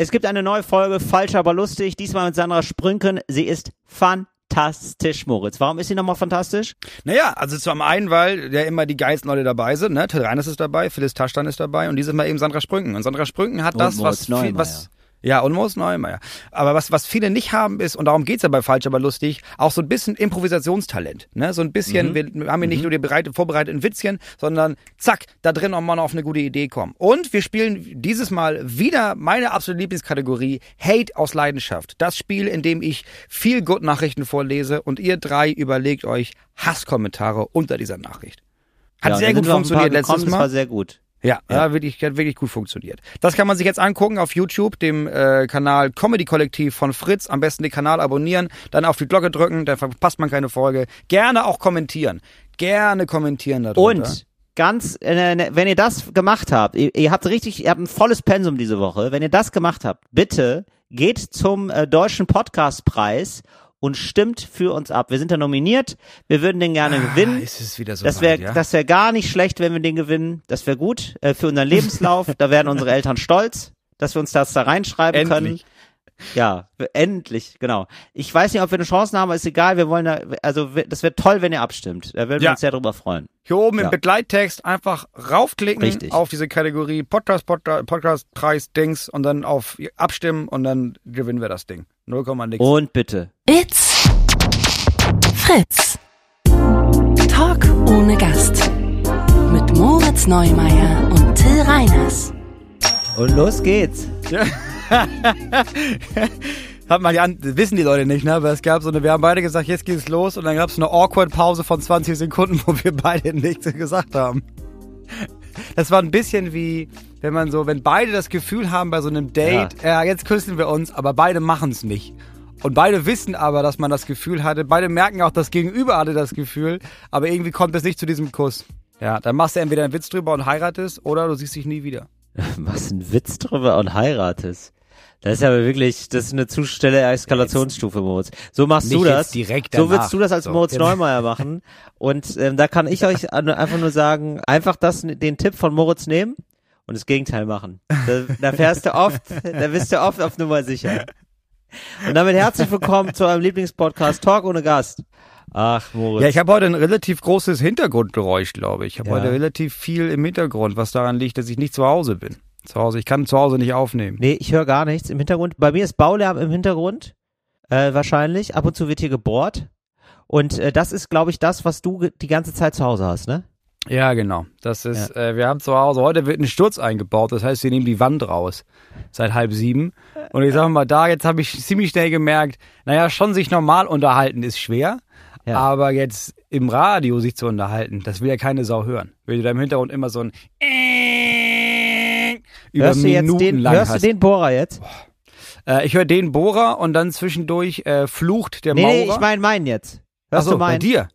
Es gibt eine neue Folge, falsch aber lustig, diesmal mit Sandra Sprünken. Sie ist fantastisch, Moritz. Warum ist sie nochmal fantastisch? Naja, also zum einen, weil ja immer die geilsten Leute dabei sind, ne? Reiners ist dabei, Phyllis Taschtan ist dabei und dieses Mal eben Sandra Sprünken. Und Sandra Sprünken hat Und das, Moritz was, viel, Neumeier. was ja, und Moos Neumeier. Aber was, was viele nicht haben ist, und darum geht's ja bei Falsch, aber lustig, auch so ein bisschen Improvisationstalent. Ne? So ein bisschen, wir haben hier nicht nur die bereit, vorbereiteten Witzchen, sondern zack, da drin auch mal auf eine gute Idee kommen. Und wir spielen dieses Mal wieder meine absolute Lieblingskategorie, Hate aus Leidenschaft. Das Spiel, in dem ich viel Good-Nachrichten vorlese und ihr drei überlegt euch Hasskommentare unter dieser Nachricht. Hat Ja, sehr gut wir funktioniert letztes Mal. Das war sehr gut. Ja, Ja. ja. wirklich, hat wirklich gut funktioniert. Das kann man sich jetzt angucken auf YouTube, dem äh, Kanal Comedy Kollektiv von Fritz. Am besten den Kanal abonnieren, dann auf die Glocke drücken, dann verpasst man keine Folge. Gerne auch kommentieren. Gerne kommentieren darunter. Und ganz, äh, ne, wenn ihr das gemacht habt, ihr, ihr habt richtig, ihr habt ein volles Pensum diese Woche. Wenn ihr das gemacht habt, bitte geht zum äh, deutschen Podcastpreis und stimmt für uns ab. Wir sind da nominiert. Wir würden den gerne gewinnen. Ah, ist es wieder so Das wäre ja? das wäre gar nicht schlecht, wenn wir den gewinnen. Das wäre gut äh, für unseren Lebenslauf. da werden unsere Eltern stolz, dass wir uns das da reinschreiben Endlich. können. Ja, endlich, genau. Ich weiß nicht, ob wir eine Chance haben, aber ist egal. Wir wollen da, also das wäre toll, wenn ihr abstimmt. Da würden wir Ja. uns sehr drüber freuen. Hier oben Ja. im Begleittext einfach raufklicken Richtig. auf diese Kategorie Podcast, Podcast, Podcast Preis Dings und dann auf abstimmen und dann gewinnen wir das Ding. 0, nix. Und bitte. It's Fritz. Talk ohne Gast. Mit Moritz Neumeier und Till Reiners. Und los geht's. Hat man ja, an- wissen die Leute nicht, ne? Aber es gab so eine, wir haben beide gesagt, jetzt geht's los und dann gab es eine awkward Pause von 20 Sekunden, wo wir beide nichts gesagt haben. Das war ein bisschen wie, wenn man so, wenn beide das Gefühl haben bei so einem Date, ja, jetzt küssen wir uns, aber beide machen es nicht. Und beide wissen aber, dass man das Gefühl hatte. Beide merken auch, das Gegenüber hatte das Gefühl, aber irgendwie kommt es nicht zu diesem Kuss. Ja, dann machst du entweder einen Witz drüber und heiratest oder du siehst dich nie wieder. Was ein Witz drüber und heiratest. Das ist aber wirklich, das ist eine zu schnelle Eskalationsstufe, Moritz. So machst du das. direkt so würdest du das als So, Moritz jetzt. Neumeier machen. Und ähm, da kann ich euch einfach nur sagen, einfach das, den Tipp von Moritz nehmen und das Gegenteil machen. Da, da fährst du oft, da bist du oft auf Nummer sicher. Und damit herzlich willkommen zu eurem Lieblingspodcast Talk ohne Gast. Ach, Moritz. Ja, ich habe heute ein relativ großes Hintergrundgeräusch, glaube ich. Ich habe Ja. heute relativ viel im Hintergrund, was daran liegt, dass ich nicht zu Hause bin. Zu Hause, ich kann zu Hause nicht aufnehmen. Nee, ich höre gar nichts im Hintergrund. Bei mir ist Baulärm im Hintergrund, äh, wahrscheinlich. Ab und zu wird hier gebohrt. Und äh, das ist, glaube ich, das, was du die ganze Zeit zu Hause hast, ne? Ja, genau. Das ist, äh, wir haben zu Hause, heute wird ein Sturz eingebaut, das heißt, wir nehmen die Wand raus. Seit halb sieben. Und ich sage mal, da, jetzt habe ich ziemlich schnell gemerkt, naja, schon sich normal unterhalten ist schwer. Ja. Aber jetzt im Radio sich zu unterhalten, das will ja keine Sau hören. Weil du da im Hintergrund immer so ein über Hörst du jetzt Minuten den, lang hörst du hast. den Bohrer jetzt? Äh, ich höre den Bohrer und dann zwischendurch äh, flucht der Nee, Maurer. nee, ich meine meinen jetzt. Hörst Ach so, du bei meinen? dir?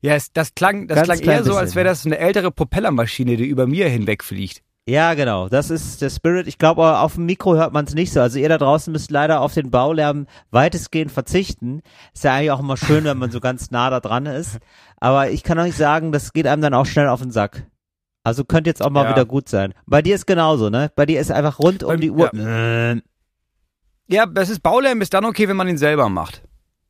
Ja, es, das klang, das Ganz klang eher so, als wäre das eine ältere Propellermaschine, die über mir hinwegfliegt. Ja, genau. Das ist der Spirit. Ich glaube, auf dem Mikro hört man es nicht so. Also ihr da draußen müsst leider auf den Baulärm weitestgehend verzichten. Ist ja eigentlich auch immer schön, wenn man so ganz nah da dran ist. Aber ich kann euch sagen, das geht einem dann auch schnell auf den Sack. Also könnte jetzt auch mal Ja. wieder gut sein. Bei dir ist genauso, ne? Bei dir ist einfach rund um die Uhr. Äh, Ja, das ist Baulärm ist dann okay, wenn man ihn selber macht.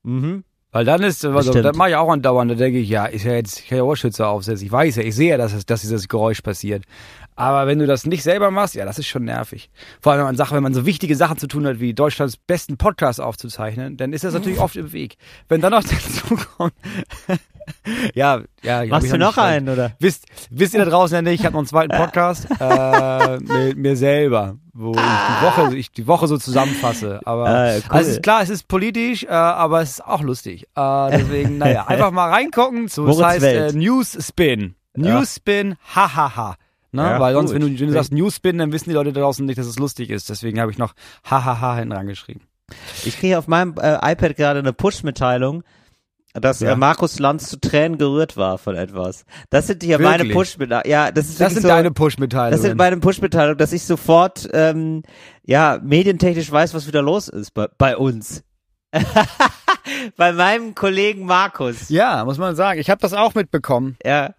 Mhm. Weil dann ist, also, das mache ich auch andauernd, da denke ich, ja, ist ja jetzt, ich kann ja Ohrschützer aufsetzen. Ich weiß ja, ich sehe ja, dass, es, dass dieses Geräusch passiert. Aber wenn du das nicht selber machst, ja, das ist schon nervig. Vor allem, wenn man sagt, wenn man so wichtige Sachen zu tun hat, wie Deutschlands besten Podcast aufzuzeichnen, dann ist das natürlich oft im Weg. Wenn dann noch dazu kommt, ja, ja. Machst du noch einen, oder? Wisst, wisst ihr da draußen ja nicht, ich habe noch einen zweiten Podcast äh, mit mir selber, wo ich die Woche, ich die Woche so zusammenfasse. Aber Ah, cool. also es ist klar, es ist politisch, äh, aber es ist auch lustig. Äh, deswegen, naja, einfach mal reingucken. So, das heißt äh, Welt. Newsspin. Newsspin, hahaha. Ne? Ja, Weil sonst, gut. wenn du, wenn du sagst Newsspin, dann wissen die Leute da draußen nicht, dass es lustig ist. Deswegen habe ich noch hahaha hinten rangeschrieben. Ich kriege auf meinem äh, iPad gerade eine Push-Mitteilung, dass Ja. äh, Markus Lanz zu Tränen gerührt war von etwas. Das sind ja meine? Push-Mitteilungen. Ja, das ist Das sind so, deine Das Push-Mitteilungen. sind meine Push-Mitteilungen, dass ich sofort, ähm, ja, medientechnisch weiß, was wieder los ist bei, bei uns. bei meinem Kollegen Markus. ja, muss man sagen. Ich habe das auch mitbekommen. Ja.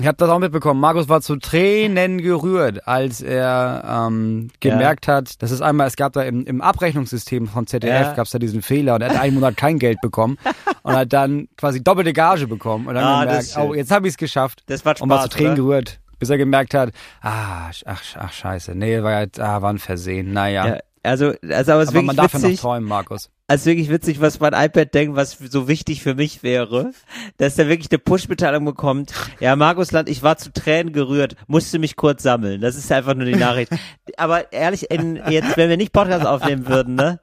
Ich habe das auch mitbekommen. Markus war zu Tränen gerührt, als er ähm, gemerkt hat, dass es einmal, es gab da im, im Abrechnungssystem von ZDF, Ja. gab es da diesen Fehler und er hat einen Monat kein Geld bekommen und hat dann quasi doppelte Gage bekommen und dann Ah, gemerkt, oh, jetzt habe ich es geschafft. Das macht und war zu Spaß, Tränen oder? gerührt, bis er gemerkt hat, ah, ach, ach scheiße, nee, war ja, ah, war ein Versehen, naja. Ja, also, also aber es ist Aber man wirklich darf ja noch witzig. träumen, Markus. Also wirklich witzig, was mein iPad denkt, was so wichtig für mich wäre, dass der wirklich eine Push-Mitteilung bekommt. Ja, Markus Land, ich war zu Tränen gerührt, musste mich kurz sammeln. Das ist einfach nur die Nachricht. Aber ehrlich, in, jetzt, wenn wir nicht Podcast aufnehmen würden, ne,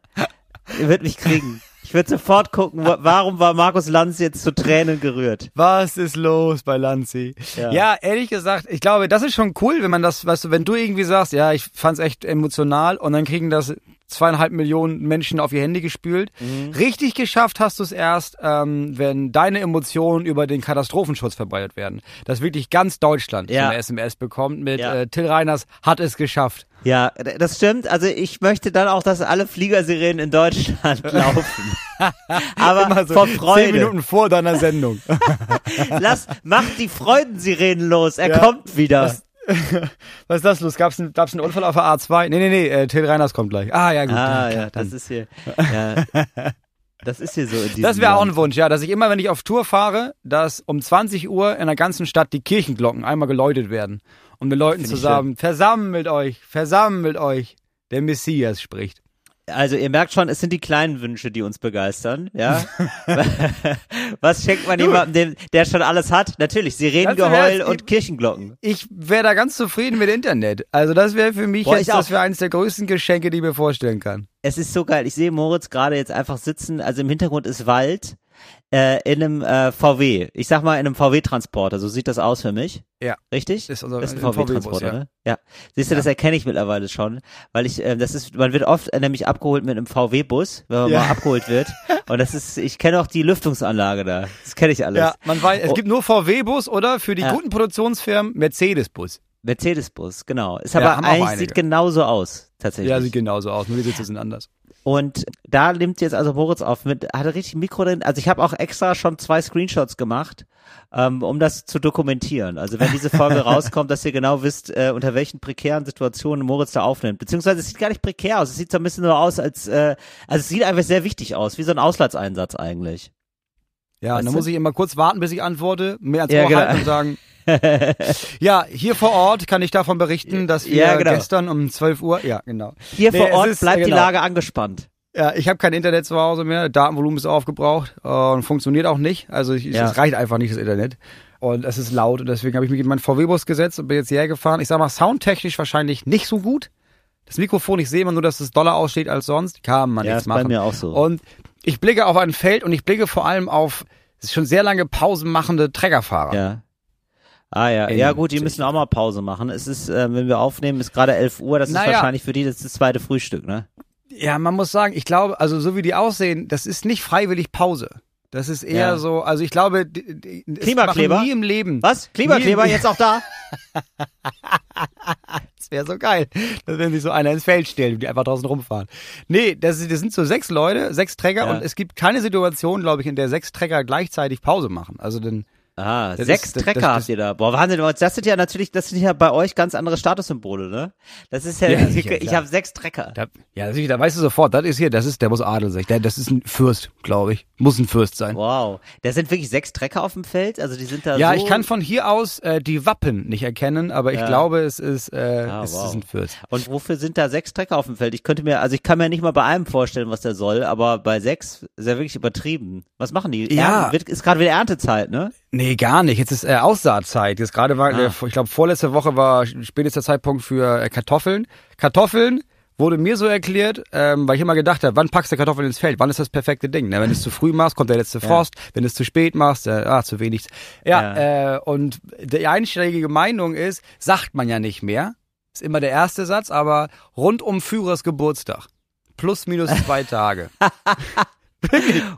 ihr würdet mich kriegen. Ich würde sofort gucken, wa- warum war Markus Lanz jetzt zu Tränen gerührt? Was ist los bei Lanzi? Ja. Ja. ehrlich gesagt, ich glaube, das ist schon cool, wenn man das, weißt du, wenn du irgendwie sagst, ja, ich fand's echt emotional und dann kriegen das zweieinhalb Millionen Menschen auf ihr Handy gespült. Mhm. Richtig geschafft hast du es erst, ähm, wenn deine Emotionen über den Katastrophenschutz verbreitet werden. Dass wirklich ganz Deutschland Ja. eine SMS bekommt mit Ja. äh, Till Reiners hat es geschafft. Ja, das stimmt. Also ich möchte dann auch, dass alle Fliegersirenen in Deutschland laufen. Aber Immer so vor zehn Freude. Minuten vor deiner Sendung. Lass, mach die Freudensirenen los. Er Ja. kommt wieder. Was- Was ist das los? Gab's einen, gab's einen Unfall auf der A2? Nee, nee, nee, äh, Till Reiners kommt gleich. Ah, ja, gut. Ah, ja, das ist hier. Ja, das ist hier so Das wäre auch ein Wunsch, ja, dass ich immer, wenn ich auf Tour fahre, dass um 20 Uhr in der ganzen Stadt die Kirchenglocken einmal geläutet werden. Und mit Leuten zusammen, versammelt euch, versammelt euch. Der Messias spricht. Also ihr merkt schon, es sind die kleinen Wünsche, die uns begeistern, ja. Was schenkt man jemandem, dem, der schon alles hat? Natürlich, Sirenengeheul und Kirchenglocken. Ich wäre da ganz zufrieden mit Internet. Also das wäre für mich Boah, jetzt, ich das wäre eines der größten Geschenke, die ich mir vorstellen kann. Es ist so geil. Ich sehe Moritz gerade jetzt einfach sitzen, also im Hintergrund ist Wald, äh, in einem äh, VW. Ich sag mal in einem VW-Transporter, so sieht das aus für mich. Ja. Richtig? Ist unser- das ist ein VW-Transporter, VW-Bus, ne? Ja. Siehst du, das erkenne ich mittlerweile schon, weil ich, äh, das ist, man wird oft äh, nämlich abgeholt mit einem VW-Bus, wenn man Ja. mal abgeholt wird. Und das ist, ich kenne auch die Lüftungsanlage da. Das kenne ich alles. Ja, man weiß, es Oh. gibt nur VW-Bus oder für die Ja. guten Produktionsfirmen Mercedes-Bus. Mercedes-Bus, genau. Ist Ja, aber eigentlich sieht genauso aus, tatsächlich. Ja, sieht genauso aus, nur die Sitze sind anders. Und da nimmt jetzt also Moritz auf mit, hatte richtig Mikro drin. Also ich habe auch extra schon zwei Screenshots gemacht, ähm, um das zu dokumentieren. Also wenn diese Folge rauskommt, dass ihr genau wisst, äh, unter welchen prekären Situationen Moritz da aufnimmt. Beziehungsweise es sieht gar nicht prekär aus. Es sieht so ein bisschen nur aus, als, äh, also es sieht einfach sehr wichtig aus, wie so ein Auslandseinsatz eigentlich. Ja, Weißt und dann du? muss ich immer kurz warten, bis ich antworte, mehr als Ja, genau. und sagen, ja, hier vor Ort kann ich davon berichten, dass wir Ja, genau. gestern um 12 Uhr, ja, genau. Hier Nee, vor es Ort ist- bleibt die genau. Lage angespannt. Ja, ich habe kein Internet zu Hause mehr, Datenvolumen ist aufgebraucht äh, und funktioniert auch nicht. Also ich, Ja. es reicht einfach nicht das Internet. Und es ist laut und deswegen habe ich mich in meinen VW-Bus gesetzt und bin jetzt hierher gefahren. Ich sag mal, soundtechnisch wahrscheinlich nicht so gut. Das Mikrofon, ich sehe immer nur, dass es doller aussteht als sonst. Kann man Ja, nichts ist bei machen. mir auch so. Und ich blicke auf ein Feld und ich blicke vor allem auf es schon sehr lange Pausen machende Trägerfahrer. Ja. Ah ja, ja gut, die müssen auch mal Pause machen. Es ist, äh, wenn wir aufnehmen, ist gerade 11 Uhr. Das ist Naja. wahrscheinlich für die das, ist das zweite Frühstück, ne? Ja, man muss sagen, ich glaube, also so wie die aussehen, das ist nicht freiwillig Pause. Das ist eher Ja. so, also ich glaube, die, Klimakleber? nie im Leben. Was? Klimakleber jetzt auch da? Das wäre so geil, dass wenn sich so einer ins Feld stellt und die einfach draußen rumfahren. Nee, das, ist- das sind so sechs Leute, sechs Träger Ja. und es gibt keine Situation, glaube ich, in der sechs Träger gleichzeitig Pause machen. Also dann, Ah, Das sechs ist- das- Trecker das- habt ihr da. Boah, Wahnsinn, das sind ja natürlich, das sind ja bei euch ganz andere Statussymbole, ne? Das ist ja, Ja, ich, sicher, ich habe sechs Trecker. da, ja, natürlich, da weißt du sofort, das ist hier, das ist, der muss Adel sein. Das ist ein Fürst, glaube ich. Muss ein Fürst sein. Wow. Da sind wirklich sechs Trecker auf dem Feld, also die sind da Ja, so. ich kann von hier aus äh, die Wappen nicht erkennen, aber ich Ja. glaube, es ist, äh, Ah, es wow. ist ein Fürst. Und wofür sind da sechs Trecker auf dem Feld? Ich könnte mir, also ich kann mir nicht mal bei einem vorstellen, was der soll, aber bei sechs ist er wirklich übertrieben. Was machen die? Ja. Ernten, wird, ist gerade wieder Erntezeit, ne? Nee, gar nicht. Jetzt ist äh, Aussaatzeit. Jetzt gerade war, Ah. der, ich glaube, vorletzte Woche war spätester Zeitpunkt für äh, Kartoffeln. Kartoffeln wurde mir so erklärt, ähm, weil ich immer gedacht habe, wann packst du Kartoffeln ins Feld? Wann ist das perfekte Ding? Ne? Wenn du es zu früh machst, kommt der letzte Frost. Wenn du es zu spät machst, äh, ah, zu wenig. Ja, Äh, und die einschlägige Meinung ist, sagt man ja nicht mehr. Ist immer der erste Satz, aber rund um Führers Geburtstag. Plus minus zwei Tage.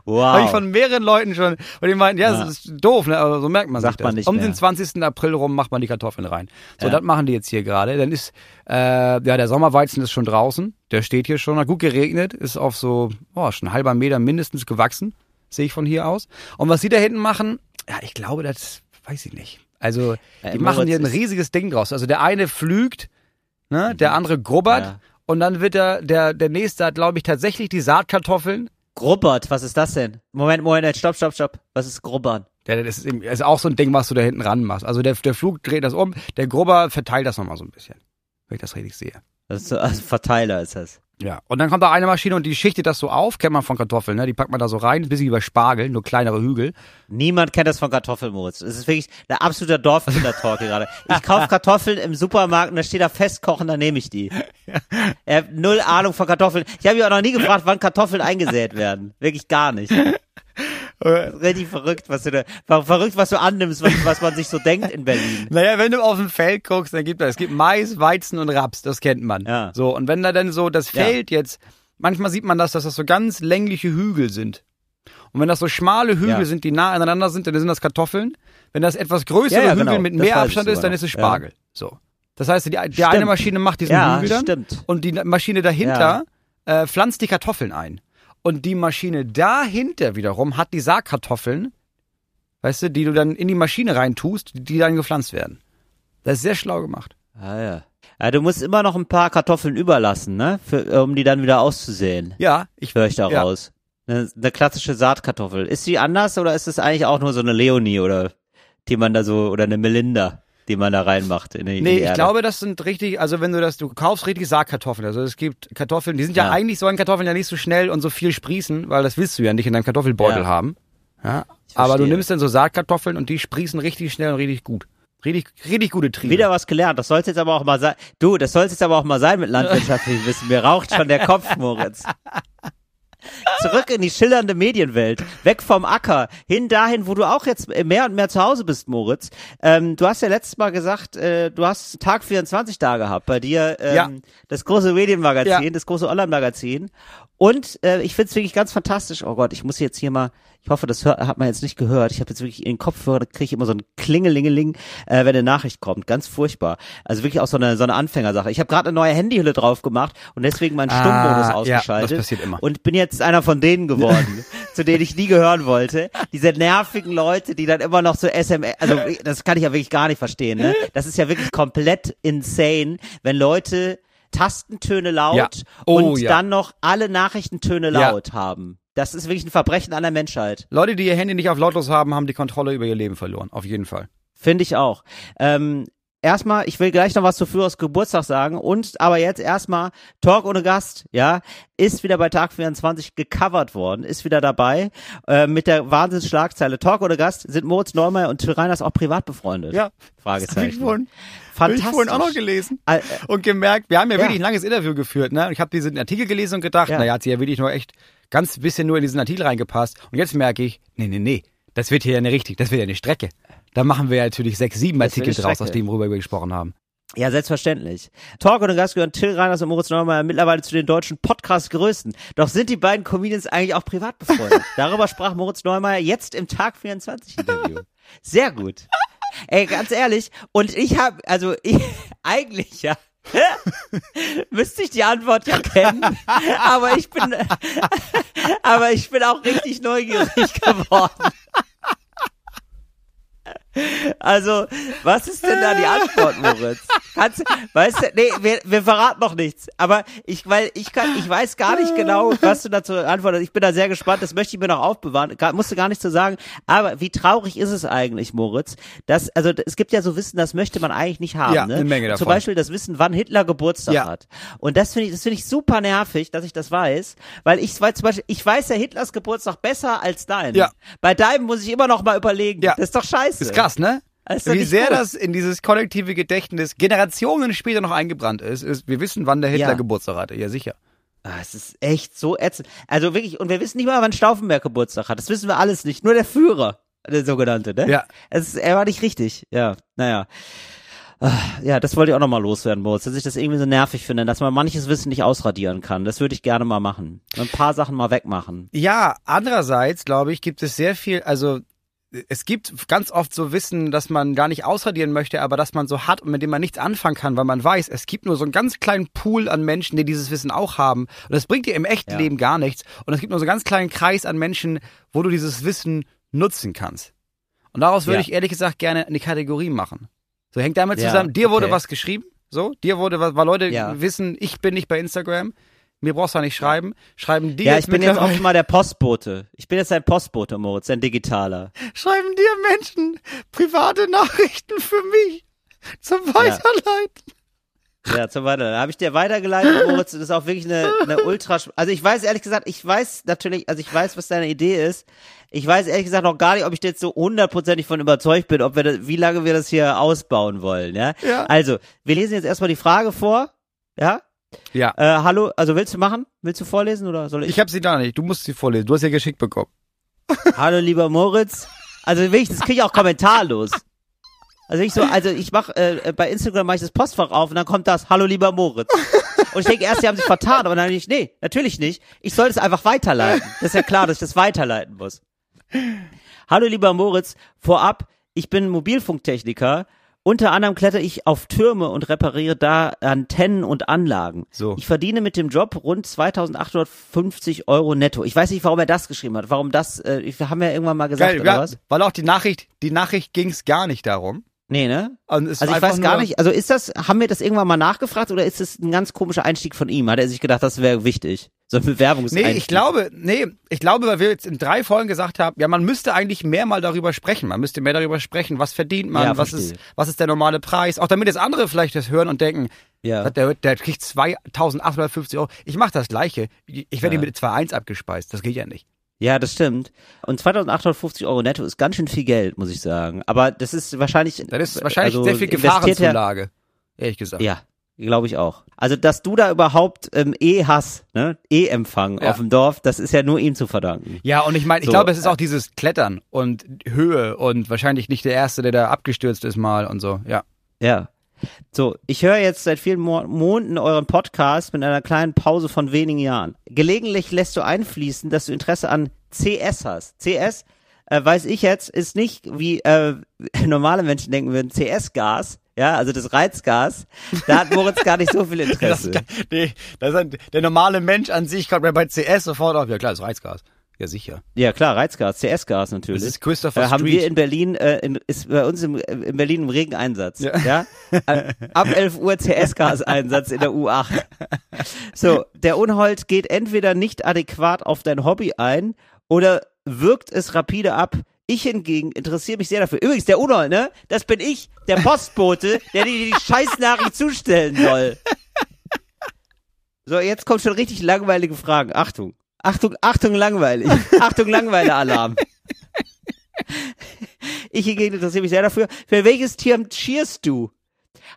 Wow. Habe ich von mehreren Leuten schon. Und die meinten, ja, Ja. das ist doof, ne? aber so merkt man Sagt sich das. man nicht um mehr. den 20. April rum macht man die Kartoffeln rein. So, Ja. das machen die jetzt hier gerade. Dann ist, äh, ja, der Sommerweizen ist schon draußen. Der steht hier schon. Hat gut geregnet. Ist auf so, oh, schon ein halber Meter mindestens gewachsen. Sehe ich von hier aus. Und was sie da hinten machen, ja, ich glaube, das weiß ich nicht. Also, die Äh, machen hier ein riesiges Ding draus. Also, der eine flügt, ne, der andere grubbert Ja. und dann wird der, der, der nächste hat, glaube ich, tatsächlich die Saatkartoffeln. Grubbert, was ist das denn? Moment, Moment, stopp, stopp, stopp. Was ist Grubbern? Der, das ist, eben- ist auch so ein Ding, was du da hinten ran machst. Also, der, der Flug dreht das um, der Grubber verteilt das nochmal so ein bisschen. Wenn ich das richtig sehe. Das ist so, also Verteiler ist das. Ja. Und dann kommt da eine Maschine und die schichtet das so auf, kennt man von Kartoffeln, ne? Die packt man da so rein, ein bisschen wie bei Spargel, nur kleinere Hügel. Niemand kennt das von Kartoffelmoritz. Es ist wirklich der absolute Dorfkinder-Talk gerade. Ich kaufe Kartoffeln im Supermarkt und da steht da festkochen, dann nehme ich die. Er hat null Ahnung von Kartoffeln. Ich habe ihn auch noch nie gefragt, wann Kartoffeln eingesät werden. Wirklich gar nicht. Richtig verrückt, was du da, ver- verrückt, was du annimmst, was, was man sich so denkt in Berlin. Naja, wenn du auf dem Feld guckst, dann gibt es, es gibt Mais, Weizen und Raps, das kennt man. Ja. So, und wenn da dann so das Ja. Feld jetzt, manchmal sieht man das, dass das so ganz längliche Hügel sind. Und wenn das so schmale Hügel Ja. sind, die nah aneinander sind, dann sind das Kartoffeln. Wenn das etwas größere Ja, ja, Hügel genau. mit mehr Abstand ist, dann ist es Ja. Spargel. So. Das heißt, die, die eine. Maschine macht diesen Ja, Hügel dann stimmt. und die Maschine dahinter äh, pflanzt die Kartoffeln ein. Und die Maschine dahinter wiederum hat die Saatkartoffeln, weißt du, die du dann in die Maschine reintust, die dann gepflanzt werden. Das ist sehr schlau gemacht. Ah, ja. ja. Du musst immer noch ein paar Kartoffeln überlassen, ne? Für, um die dann wieder auszusehen. Ja, ich Höre ich da Ja. raus. Eine, eine klassische Saatkartoffel. Ist die anders oder ist es eigentlich auch nur so eine Leonie oder die man da so, oder eine Melinda, die man da reinmacht in die, in Nee, die ich glaube, das sind richtig, also wenn du das, du kaufst richtig Saatkartoffeln. Also es gibt Kartoffeln, die sind ja, Ja. eigentlich sollen Kartoffeln ja nicht so schnell und so viel sprießen, weil das willst du ja nicht in deinem Kartoffelbeutel Ja. haben. Ja. Aber du nimmst dann so Saatkartoffeln und die sprießen richtig schnell und richtig gut. Richtig, richtig gute Triebe. Wieder was gelernt. Das soll's jetzt aber auch mal sein. Du, das soll's jetzt aber auch mal sein mit landwirtschaftlichem Wissen. Mir raucht schon der Kopf, Moritz. Zurück in die schillernde Medienwelt. Weg vom Acker. Hin dahin, wo du auch jetzt mehr und mehr zu Hause bist, Moritz. Ähm, du hast ja letztes Mal gesagt, äh, du hast Tag 24 da gehabt. Bei dir ähm, Ja. das große Medienmagazin, Ja. das große Online-Magazin. Und äh, ich find's wirklich ganz fantastisch. Oh Gott, ich muss jetzt hier mal, ich hoffe, das hör, hat man jetzt nicht gehört. Ich habe jetzt wirklich in den Kopfhörer, da kriege ich immer so ein Klingelingeling, äh, wenn eine Nachricht kommt. Ganz furchtbar. Also wirklich auch so eine, so eine Anfängersache. Ich habe gerade eine neue Handyhülle drauf gemacht und deswegen meinen Stummmodus Ah, ja, ausgeschaltet. das passiert immer. Und bin jetzt einer von denen geworden, zu denen ich nie gehören wollte. Diese nervigen Leute, die dann immer noch so SMS, also das kann ich ja wirklich gar nicht verstehen. Ne? Das ist ja wirklich komplett insane, wenn Leute Tastentöne laut Ja. Oh, und ja. dann noch alle Nachrichtentöne Ja. laut haben. Das ist wirklich ein Verbrechen an der Menschheit. Leute, die ihr Handy nicht auf lautlos haben, haben die Kontrolle über ihr Leben verloren. Auf jeden Fall. Finde ich auch. Ähm, erstmal, ich will gleich noch was zu Führers Geburtstag sagen und aber jetzt erstmal Talk ohne Gast, ja, ist wieder bei Tag 24 gecovert worden, ist wieder dabei äh, mit der Wahnsinnsschlagzeile Talk ohne Gast sind Moritz Neumeier und Till Reiners auch privat befreundet. Ja. Fragezeichen. Hab ich Fantastisch. vorhin auch noch gelesen. Und gemerkt, wir haben ja, Ja. wirklich ein langes Interview geführt, ne? Ich habe diesen Artikel gelesen und gedacht, Ja. naja, hat sie ja wirklich nur echt ganz bisschen nur in diesen Artikel reingepasst. Und jetzt merke ich, nee, nee, nee, das wird hier ja nicht richtig, das wird ja eine Strecke. Da machen wir ja natürlich sechs, sieben Das Artikel draus, aus dem, worüber wir gesprochen haben. Ja, selbstverständlich. Talk ohne Gast gehören Till Reiners und Moritz Neumeier mittlerweile zu den deutschen Podcast-Größten. Doch sind die beiden Comedians eigentlich auch privat befreundet? Darüber sprach Moritz Neumeier jetzt im Tag 24 Interview. Sehr gut. Ey, ganz ehrlich, und ich habe, also ich, eigentlich ja, müsste ich die Antwort ja kennen, aber ich bin, aber ich bin auch richtig neugierig geworden. Also, was ist denn da die Antwort, Moritz? Kannst, weißt du, nee, wir, wir verraten noch nichts. Aber ich, weil ich kann, ich weiß gar nicht genau, was du dazu antwortest. Ich bin da sehr gespannt. Das möchte ich mir noch aufbewahren. Gar, musste gar nicht zu sagen. Aber wie traurig ist es eigentlich, Moritz? Dass, also, es gibt ja so Wissen, das möchte man eigentlich nicht haben. Ja, ne? eine Menge Zum davon. Beispiel das Wissen, wann Hitler Geburtstag Ja. hat. Und das finde ich, das finde ich super nervig, dass ich das weiß, weil ich weiß zum Beispiel, ich weiß ja Hitlers Geburtstag besser als deinen. Ja. Bei deinem muss ich immer noch mal überlegen. Ja. Das ist doch scheiße. Ist krass, ne? Doch Wie sehr gut. das in dieses kollektive Gedächtnis Generationen später noch eingebrannt ist, ist, wir wissen, wann der Hitler Ja. Geburtstag hatte. Ja, sicher. Ah, es ist echt so ätzend. Also wirklich, und wir wissen nicht mal, wann Stauffenberg Geburtstag hat. Das wissen wir alles nicht. Nur der Führer, der sogenannte, ne? Ja. Es er war nicht richtig. Ja, naja. Ah, Ja, das wollte ich auch nochmal loswerden, Moritz, dass ich das irgendwie so nervig finde, dass man manches Wissen nicht ausradieren kann. Das würde ich gerne mal machen. Ein paar Sachen mal wegmachen. Ja, andererseits, glaube ich, gibt es sehr viel, also es gibt ganz oft so Wissen, dass man gar nicht ausradieren möchte, aber dass man so hat und mit dem man nichts anfangen kann, weil man weiß, es gibt nur so einen ganz kleinen Pool an Menschen, die dieses Wissen auch haben. Und das bringt dir im echten Ja. Leben gar nichts. Und es gibt nur so einen ganz kleinen Kreis an Menschen, wo du dieses Wissen nutzen kannst. Und daraus würde Ja. ich ehrlich gesagt gerne eine Kategorie machen. So hängt damit Ja, zusammen, dir wurde okay. was geschrieben, so, dir wurde was, weil Leute wissen, ich bin nicht bei Instagram, mir brauchst du nicht schreiben, schreiben dir Ja, ich bin jetzt auch mal der Postbote. Ich bin jetzt ein Postbote, Moritz, ein digitaler. schreiben dir Menschen private Nachrichten für mich zum Weiterleiten. Ja, zum Weiter. Da habe ich dir weitergeleitet, Moritz. Das ist auch wirklich eine, eine ultra. Also ich weiß ehrlich gesagt, ich weiß natürlich, also ich weiß, was deine Idee ist. Ich weiß ehrlich gesagt noch gar nicht, ob ich jetzt so hundertprozentig von überzeugt bin, ob wir das, wie lange wir das hier ausbauen wollen. Ja. Ja. Also wir lesen jetzt erstmal die Frage vor. Ja. Ja. Äh, hallo, also willst du machen? Willst du vorlesen oder soll ich? Ich habe sie da nicht, du musst sie vorlesen, du hast ja geschickt bekommen. Hallo lieber Moritz. Also das kriege ich auch kommentarlos. Also ich so, also ich mach äh, bei Instagram mache ich das Postfach auf und dann kommt das Hallo lieber Moritz. Und ich denke erst, sie haben sich vertan, aber dann nicht, nee, natürlich nicht. Ich soll es einfach weiterleiten. Das ist ja klar, dass ich das weiterleiten muss. Hallo lieber Moritz, vorab, ich bin Mobilfunktechniker. Unter anderem kletter ich auf Türme und repariere da Antennen und Anlagen. So. Ich verdiene mit dem Job rund 2850 Euro netto. Ich weiß nicht, warum er das geschrieben hat. Warum das, äh, wir haben ja irgendwann mal gesagt, Geil, oder ja, was? weil auch die Nachricht, die Nachricht ging's gar nicht darum. Nee, ne? Und es Also ich weiß gar nicht, also ist das, haben wir das irgendwann mal nachgefragt oder ist das ein ganz komischer Einstieg von ihm? Hat er sich gedacht, das wäre wichtig? So ein Bewerbungseinstieg? Nee, ich glaube, nee, ich glaube, weil wir jetzt in drei Folgen gesagt haben, ja, man müsste eigentlich mehr mal darüber sprechen. Man müsste mehr darüber sprechen, was verdient man, Ja, was verstehe. ist, was ist der normale Preis. Auch damit jetzt andere vielleicht das hören und denken, Ja. der, der kriegt 2850 Euro. Ich mache das Gleiche. Ich werde Ja. ihm mit 2,1 abgespeist. Das geht ja nicht. Ja, das stimmt. Und 2850 Euro netto ist ganz schön viel Geld, muss ich sagen. Aber das ist wahrscheinlich. Das ist wahrscheinlich also sehr viel Gefahrenzulage. Ehrlich gesagt. Ja, glaube ich auch. Also, dass du da überhaupt ähm, eh hast, ne? E-Empfang Ja. auf dem Dorf, das ist ja nur ihm zu verdanken. Ja, und ich meine, ich So, glaube, es ist äh, auch dieses Klettern und Höhe und wahrscheinlich nicht der Erste, der da abgestürzt ist mal und so. Ja. Ja. So, ich höre jetzt seit vielen Mo Monaten euren Podcast mit einer kleinen Pause von wenigen Jahren. Gelegentlich lässt du einfließen, dass du Interesse an CS hast. CS, äh, weiß ich jetzt, ist nicht wie äh, normale Menschen denken würden, CS-Gas, ja, also das Reizgas. Da hat Moritz gar nicht so viel Das, Interesse. nee, das ist, der normale Mensch an sich kommt mir bei CS sofort auf. Ja klar, das ist Reizgas. Ja, sicher. Ja, klar, Reizgas, CS-Gas natürlich. Das ist Christopher äh, haben Street. wir in Berlin, äh, in, ist bei uns im, in Berlin im regen Einsatz. Ja. Ja. Äh, Ab 11 Uhr CS-Gas-Einsatz in der U8. So, der Unhold geht entweder nicht adäquat auf dein Hobby ein oder wirkt es rapide ab. Ich hingegen interessiere mich sehr dafür. Übrigens, der Unhold, ne? Das bin ich, der Postbote, der dir die Scheißnachricht zustellen soll. So, jetzt kommt schon richtig langweilige Fragen. Achtung. Achtung, Achtung, langweilig. Achtung, Langweile-Alarm. Ich hingegen interessiere mich sehr dafür. Für welches Tier cheerst du?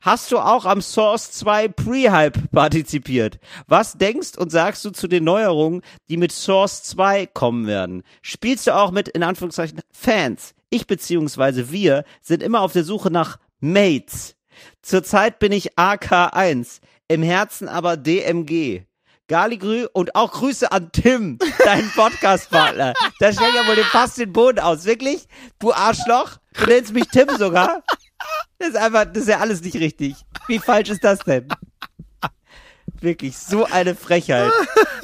Hast du auch am Source 2 Pre-Hype partizipiert? Was denkst und sagst du zu den Neuerungen, die mit Source 2 kommen werden? Spielst du auch mit, in Anführungszeichen, Fans? Ich beziehungsweise wir sind immer auf der Suche nach Mates. Zurzeit bin ich AK1, im Herzen aber DMG. Galigrü und auch Grüße an Tim, deinen Podcast-Partner. Da stellt ja wohl fast den Boden aus. Wirklich? Du Arschloch? Du nennst mich Tim sogar? Das ist einfach, das ist ja alles nicht richtig. Wie falsch ist das denn? Wirklich, so eine Frechheit.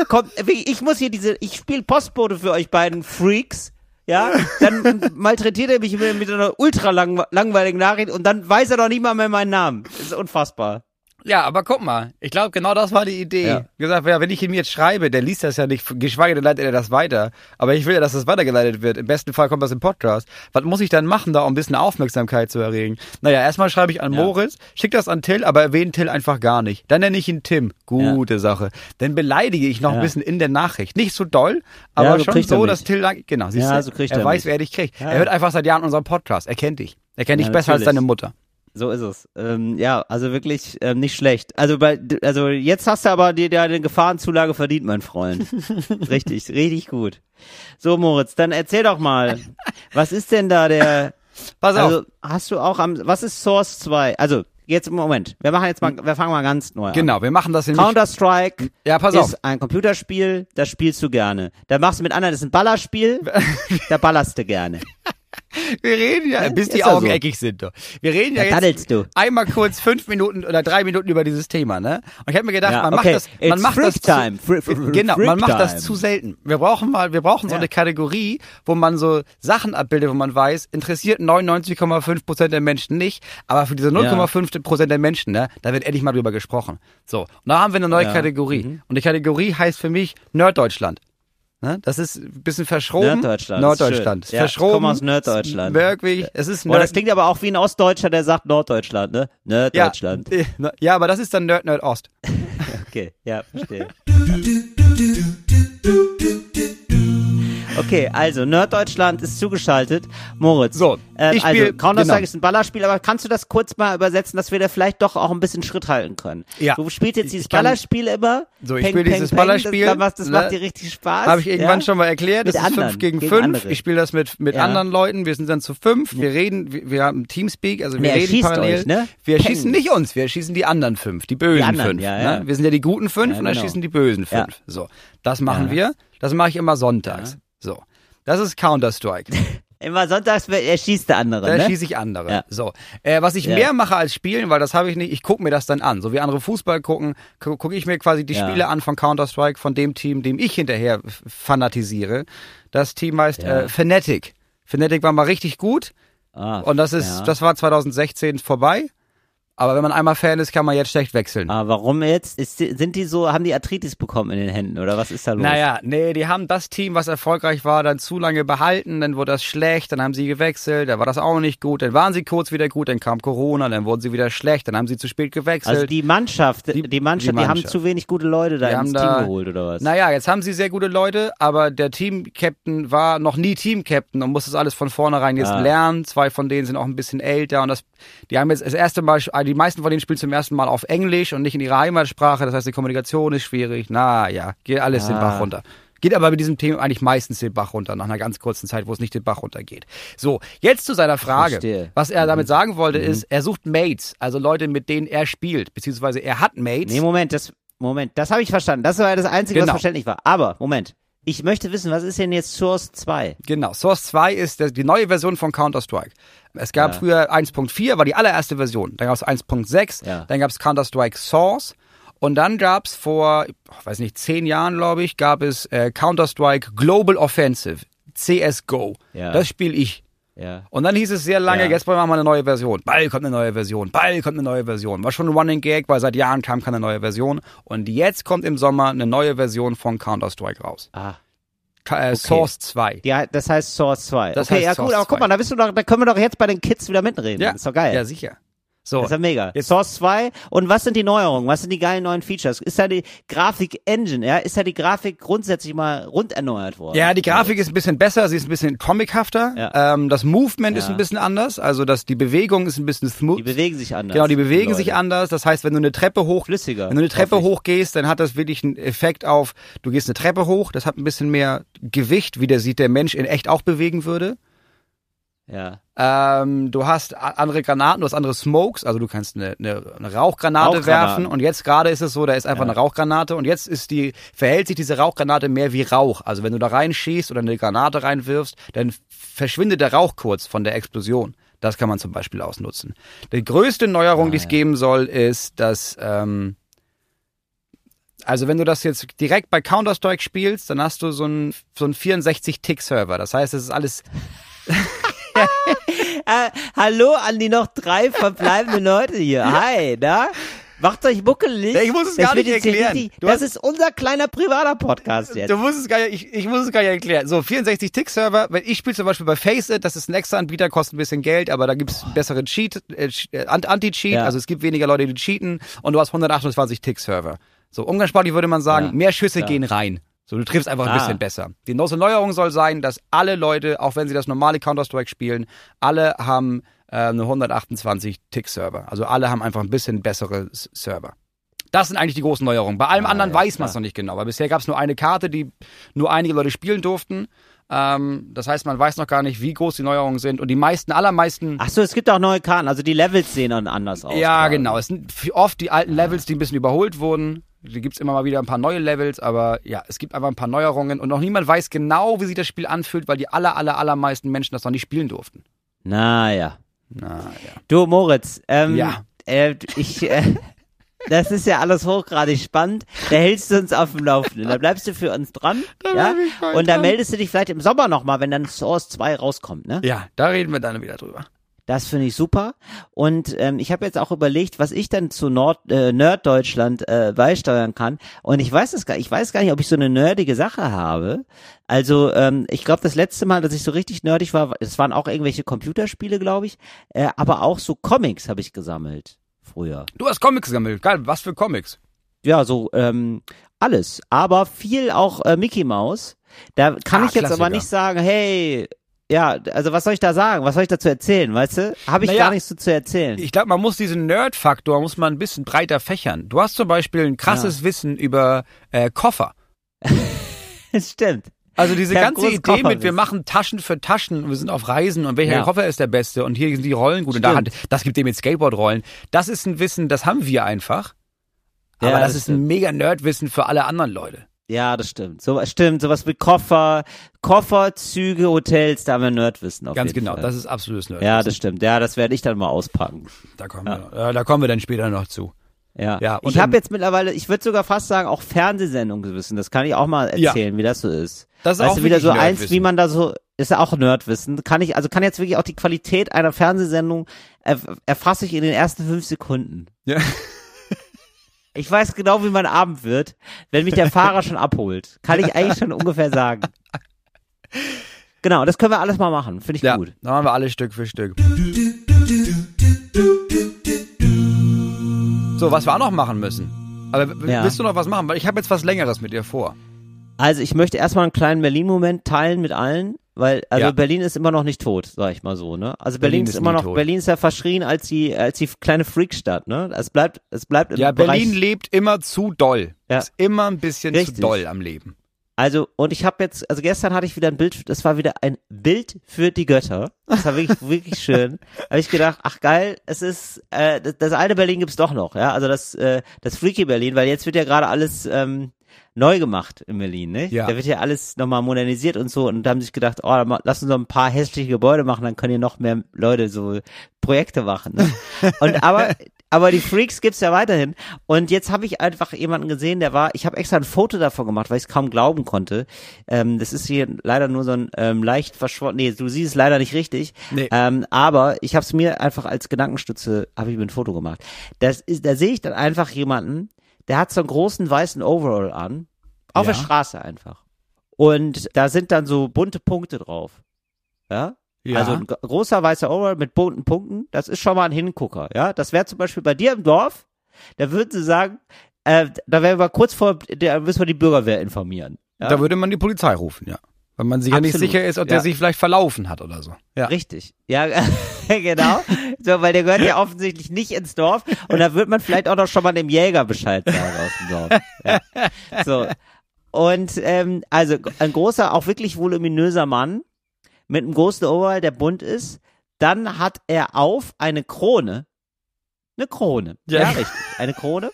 Kommt, ich muss hier diese, ich spiele Postbote für euch beiden Freaks. Ja, dann malträtiert er mich mit, einer ultra lang, langweiligen Nachricht und dann weiß er doch nicht mal mehr meinen Namen. Das ist unfassbar. Ja, aber guck mal, ich glaube, genau das war die Idee. Ja. Gesagt, ja, wenn ich ihm jetzt schreibe, der liest das ja nicht, geschweige denn leitet er das weiter. Aber ich will ja, dass das weitergeleitet wird. Im besten Fall kommt das im Podcast. Was muss ich dann machen, da um ein bisschen Aufmerksamkeit zu erregen? Naja, erstmal schreibe ich an Ja. Moritz, schick das an Till, aber erwähne Till einfach gar nicht. Dann nenne ich ihn Tim. Gute Sache. Dann beleidige ich noch Ja. ein bisschen in der Nachricht. Nicht so doll, aber Ja, so schon so, dass Till, genau, siehst Ja, du, so kriegt er er weiß, mich. wer dich kriegt. Ja. Er hört einfach seit Jahren unseren Podcast. Er kennt dich. Er kennt dich Ja, besser als natürlich. deine Mutter. So ist es. Ähm, ja, also wirklich ähm, nicht schlecht. Also bei, also jetzt hast du aber dir dir eine Gefahrenzulage verdient, mein Freund. richtig, richtig gut. So Moritz, dann erzähl doch mal, was ist denn da der? Pass auf. Also hast du auch am, was ist Source 2? Also jetzt im Moment. Wir machen jetzt mal, wir fangen mal ganz neu an. Genau, wir machen das nämlich. Counter Strike Ja, pass ist auf. ein Computerspiel, das spielst du gerne. Da machst du mit anderen, das ist ein Ballerspiel, da ballerst du gerne. Wir reden ja, bis die Ist ja Augen so. eckig sind. Doch. Wir reden ja Da jetzt du. einmal kurz fünf Minuten oder drei Minuten über dieses Thema, ne? Und ich habe mir gedacht, Ja, man okay. macht das, man It's macht das time. zu, genau, man macht das time. zu selten. Wir brauchen mal, wir brauchen so Ja. eine Kategorie, wo man so Sachen abbildet, wo man weiß, interessiert 99,5 Prozent der Menschen nicht, aber für diese 0,5 Prozent der Menschen, ne, da wird endlich mal drüber gesprochen. So, und da haben wir eine neue Ja. Kategorie. Mhm. Und die Kategorie heißt für mich Nerddeutschland. Ne? Das ist ein bisschen verschroben. Nerddeutschland, Norddeutschland. ist schön. Ja, ich verschroben. komme aus Norddeutschland. Wirklich. Es ist Oh, das klingt aber auch wie ein Ostdeutscher, der sagt Norddeutschland, ne? Norddeutschland. Ja, äh, ja, aber das ist dann Nerd Nerd Ost. Okay, ja, verstehe. Okay, also Norddeutschland ist zugeschaltet. Moritz. So, äh, ich also Counter-Strike genau. ist ein Ballerspiel, aber kannst du das kurz mal übersetzen, dass wir da vielleicht doch auch ein bisschen Schritt halten können? Ja. Du spielst jetzt dieses Ballerspiel immer. So, ich spiele dieses peng, Ballerspiel, Das, macht- das ne? macht dir richtig Spaß. Habe ich irgendwann ja? schon mal erklärt. Mit Das ist anderen, 5 gegen gegen 5. andere. Ich spiele das mit, mit Ja. anderen Leuten. Wir sind dann zu fünf. Wir reden, wir, wir haben Teamspeak, also wir Nee, reden parallel. euch, ne? Wir Peng. schießen nicht uns, wir schießen die anderen fünf, die bösen Die anderen, fünf. ja. Ne? Wir sind ja die guten fünf und dann genau. schießen die bösen fünf. So, das machen wir. Das mache ich immer sonntags. So, das ist Counter-Strike. Immer sonntags erschießt der andere, Da ne? schieße ich andere. Ja. So, äh, was ich Ja. mehr mache als spielen, weil das habe ich nicht, ich gucke mir das dann an. So wie andere Fußball gucken, gu- gucke ich mir quasi die Ja. Spiele an von Counter-Strike, von dem Team, dem ich hinterher fanatisiere. Das Team heißt äh, Fnatic. Fnatic war mal richtig gut Ah, und das ist, das war 2016 vorbei. Aber wenn man einmal Fan ist, kann man jetzt schlecht wechseln. Ah, warum jetzt? Ist, sind die so, haben die Arthritis bekommen in den Händen oder was ist da los? Naja, nee, die haben das Team, was erfolgreich war, dann zu lange behalten, dann wurde das schlecht, dann haben sie gewechselt, dann war das auch nicht gut, dann waren sie kurz wieder gut, dann kam Corona, dann wurden sie wieder schlecht, dann haben sie zu spät gewechselt. Also die Mannschaft, die, Die- Mannschaft, die die, haben Mannschaft. zu wenig gute Leute da Die ins Team da- geholt oder was? Naja, jetzt haben sie sehr gute Leute, aber der Team-Captain war noch nie Team-Captain und muss das alles von vornherein jetzt Ah. lernen. Zwei von denen sind auch ein bisschen älter und das, die haben jetzt das erste Mal, die meisten von denen spielen zum ersten Mal auf Englisch und nicht in ihrer Heimatsprache. Das heißt, die Kommunikation ist schwierig. Na ja, geht alles den Ah. Bach runter. Geht aber mit diesem Thema eigentlich meistens den Bach runter, nach einer ganz kurzen Zeit, wo es nicht den Bach runtergeht. So, jetzt zu seiner Frage. Verstehe. Mhm. Was er damit sagen wollte, ist, er sucht Mates, also Leute, mit denen er spielt, beziehungsweise er hat Mates. Nee, Moment, das, Moment, das habe ich verstanden. Das war das Einzige, Genau. was verständlich war. Aber, Moment, ich möchte wissen, was ist denn jetzt Source 2? Genau, Source 2 ist die neue Version von Counter-Strike. Es gab Ja. früher 1.4, war die allererste Version. Dann gab es 1.6, Ja. dann gab es Counter-Strike Source. Und dann gab es vor, ich weiß nicht, zehn Jahren, glaube ich, gab es äh, Counter-Strike Global Offensive, CSGO. Ja. Das spiele ich. Ja. Und dann hieß es sehr lange, Ja. jetzt machen wir eine neue Version. Bald kommt eine neue Version. Bald kommt eine neue Version. War schon ein Running Gag, weil seit Jahren kam keine neue Version. Und jetzt kommt im Sommer eine neue Version von Counter-Strike raus. Ah, Äh, Source 2. ja, das heißt Source 2. Das okay, heißt ja Source gut, aber guck 2. mal, da bist du doch, da können wir doch jetzt bei den Kids wieder mitreden. Ja. Ist doch geil. Ja, sicher. So. Das ist ja mega. Source 2. Und was sind die Neuerungen? Was sind die geilen neuen Features? Ist da die Grafik-Engine, ja? Ist da die Grafik grundsätzlich mal rund erneuert worden? Ja, die Grafik ist ein bisschen besser, sie ist ein bisschen comichafter. Ja. Ähm, das Movement ist Ja. ein bisschen anders, also das, die Bewegung ist ein bisschen smooth. Die bewegen sich anders. genau, die bewegen Leute. sich anders. Das heißt, wenn du eine Treppe hoch, Flüssiger. wenn du eine Treppe hochgehst, dann hat das wirklich einen Effekt auf, du gehst eine Treppe hoch, das hat ein bisschen mehr Gewicht, wie der sieht der Mensch in echt auch bewegen würde. Ja. Ähm, du hast andere Granaten, du hast andere Smokes, also du kannst eine, eine, eine Rauchgranate werfen und jetzt gerade ist es so, da ist einfach Ja. eine Rauchgranate und jetzt ist die, verhält sich diese Rauchgranate mehr wie Rauch. Also wenn du da reinschießt oder eine Granate reinwirfst, dann verschwindet der Rauch kurz von der Explosion. Das kann man zum Beispiel ausnutzen. Die größte Neuerung, Ah, die es ja. geben soll, ist, dass ähm, also wenn du das jetzt direkt bei Counter-Strike spielst, dann hast du so einen so einen 64-Tick-Server. Das heißt, es ist alles Äh, hallo an die noch drei verbleibenden Leute hier. Hi, na? Macht euch muckelig. Ja, ich muss es Das gar nicht erklären. richtig- Das hast- ist unser kleiner privater Podcast jetzt. Du musst es gar nicht, ich, ich muss es gar nicht erklären. So, 64 Tick-Server, wenn ich spiele zum Beispiel bei Faceit, das ist ein extra Anbieter, kostet ein bisschen Geld, aber da gibt's einen besseren Cheat, äh, äh, Ant- Anti-Cheat, Ja. also es gibt weniger Leute, die cheaten und du hast 128 Tick-Server. So, umgangssprachlich würde man sagen, Ja, mehr Schüsse klar. gehen rein. So, du triffst einfach ein Ah. bisschen besser. Die große Neuerung soll sein, dass alle Leute, auch wenn sie das normale Counter-Strike spielen, alle haben äh, eine 128 Tick-Server. Also alle haben einfach ein bisschen bessere Server. Das sind eigentlich die großen Neuerungen. Bei allem Ah, anderen ja, weiß man es klar. noch nicht genau, weil bisher gab es nur eine Karte, die nur einige Leute spielen durften. Ähm, das heißt, man weiß noch gar nicht, wie groß die Neuerungen sind. Und die meisten, allermeisten. Ach so, es gibt auch neue Karten. Also die Levels sehen dann anders aus. ja, quasi. genau. Es sind oft die alten Levels, die ein bisschen überholt wurden. Die gibt's immer mal wieder ein paar neue Levels, aber ja, es gibt einfach ein paar Neuerungen und noch niemand weiß genau, wie sich das Spiel anfühlt, weil die aller, aller, allermeisten Menschen das noch nicht spielen durften. Naja. Naja. Du, Moritz, ähm, Ja. äh, ich, äh, das ist ja alles hochgradig spannend. Da hältst du uns auf dem Laufenden. Da bleibst du für uns dran. ja? ich voll Und da meldest du dich vielleicht im Sommer nochmal, wenn dann Source 2 rauskommt, ne? Ja, da reden wir dann wieder drüber. Das finde ich super. Und ähm, ich habe jetzt auch überlegt, was ich dann zu Nord äh, Nerddeutschland äh, beisteuern kann. Und ich weiß es gar, ich weiß gar nicht, ob ich so eine nerdige Sache habe. Also ähm, ich glaube, das letzte Mal, dass ich so richtig nerdig war, es waren auch irgendwelche Computerspiele, glaube ich, äh, aber auch so Comics habe ich gesammelt früher. Du hast Comics gesammelt. Geil, was für Comics? Ja, so ähm, alles, aber viel auch äh, Mickey Mouse. Da kann Ah, ich jetzt aber Klassiker. nicht sagen, hey, ja, also was soll ich da sagen? Was soll ich dazu erzählen, weißt du? Habe ich Naja, gar nichts so zu erzählen. Ich glaube, man muss diesen Nerd-Faktor muss man ein bisschen breiter fächern. Du hast zum Beispiel ein krasses Wissen über äh, Koffer. Stimmt. Also diese Ich ganze Idee mit, wir machen Taschen für Taschen, wir sind auf Reisen und welcher Ja. Koffer ist der beste und hier sind die Rollen gut und da hat, Stimmt. das gibt dem mit Skateboard-Rollen. Das ist ein Wissen, das haben wir einfach. Aber Ja, das, das ist stimmt. ein mega Nerd-Wissen für alle anderen Leute. Ja, das stimmt. So stimmt, sowas wie Koffer, Koffer, Züge, Hotels, da haben wir Nerdwissen auf Ganz jeden genau, Fall. das ist absolutes Nerd. ja, das stimmt. Ja, das werde ich dann mal auspacken. da kommen wir, äh, da kommen wir dann später noch zu. Ja. Ja, und ich habe jetzt mittlerweile, ich würde sogar fast sagen, auch Fernsehsendungen wissen. Das kann ich auch mal Ja. erzählen, wie das so ist. Das ist weißt auch du, wieder so eins, Nerdwissen. wie man da so, ist ja auch Nerdwissen. Kann ich, also kann jetzt wirklich auch die Qualität einer Fernsehsendung erf erfasse ich in den ersten fünf Sekunden. Ja. Ich weiß genau, wie mein Abend wird, wenn mich der Fahrer schon abholt. Kann ich eigentlich schon ungefähr sagen. Genau, das können wir alles mal machen. Finde ich Ja, gut. dann machen wir alles Stück für Stück. So, was wir auch noch machen müssen. Aber Ja. willst du noch was machen? Weil ich habe jetzt was Längeres mit dir vor. Also ich möchte erstmal einen kleinen Berlin-Moment teilen mit allen, weil also Ja. Berlin ist immer noch nicht tot, sag ich mal so, ne? Also Berlin, Berlin ist immer noch, tot. Berlin ist ja verschrien als die als die kleine Freakstadt, ne? Es bleibt es bleibt im Ja, Bereich, Berlin lebt immer zu doll. Ja. Ist immer ein bisschen Richtig. zu doll am Leben. Also und ich habe jetzt also gestern hatte ich wieder ein Bild, das war wieder ein Bild für die Götter. Das war wirklich wirklich schön. Habe ich gedacht, ach geil, es ist äh, das, das alte Berlin gibt's doch noch, ja? Also das äh, das Freaky Berlin, weil jetzt wird ja gerade alles ähm, neu gemacht in Berlin, ne? Ja. Da wird ja alles nochmal modernisiert und so und da haben sie sich gedacht, oh, lass uns noch ein paar hässliche Gebäude machen, dann können hier noch mehr Leute so Projekte machen. Ne? Und aber aber die Freaks gibt's ja weiterhin und jetzt habe ich einfach jemanden gesehen, der war, ich habe extra ein Foto davon gemacht, weil ich es kaum glauben konnte. Ähm, das ist hier leider nur so ein ähm, leicht verschwommen, nee, du siehst es leider nicht richtig, Nee. ähm, aber ich habe es mir einfach als Gedankenstütze, habe ich mir ein Foto gemacht. Das ist, da sehe ich dann einfach jemanden, der hat so einen großen weißen Overall an, auf Ja. der Straße einfach. Und da sind dann so bunte Punkte drauf. Ja? Ja. Also ein großer weißer Overall mit bunten Punkten, das ist schon mal ein Hingucker, ja. Das wäre zum Beispiel bei dir im Dorf, da würden sie sagen, äh, da wären wir kurz vor, da müssen wir die Bürgerwehr informieren. Ja? Da würde man die Polizei rufen, ja. Weil man sich ja nicht Absolut. sicher ist, ob der Ja. sich vielleicht verlaufen hat oder so. Ja. Richtig. Ja, genau. So, weil der gehört ja offensichtlich nicht ins Dorf und da wird man vielleicht auch noch schon mal dem Jäger Bescheid sagen aus dem Dorf. Ja. So. Und ähm, also ein großer, auch wirklich voluminöser Mann mit einem großen Overall, der bunt ist. Dann hat er auf eine Krone. Eine Krone. Ja. Ja, richtig. Eine Krone.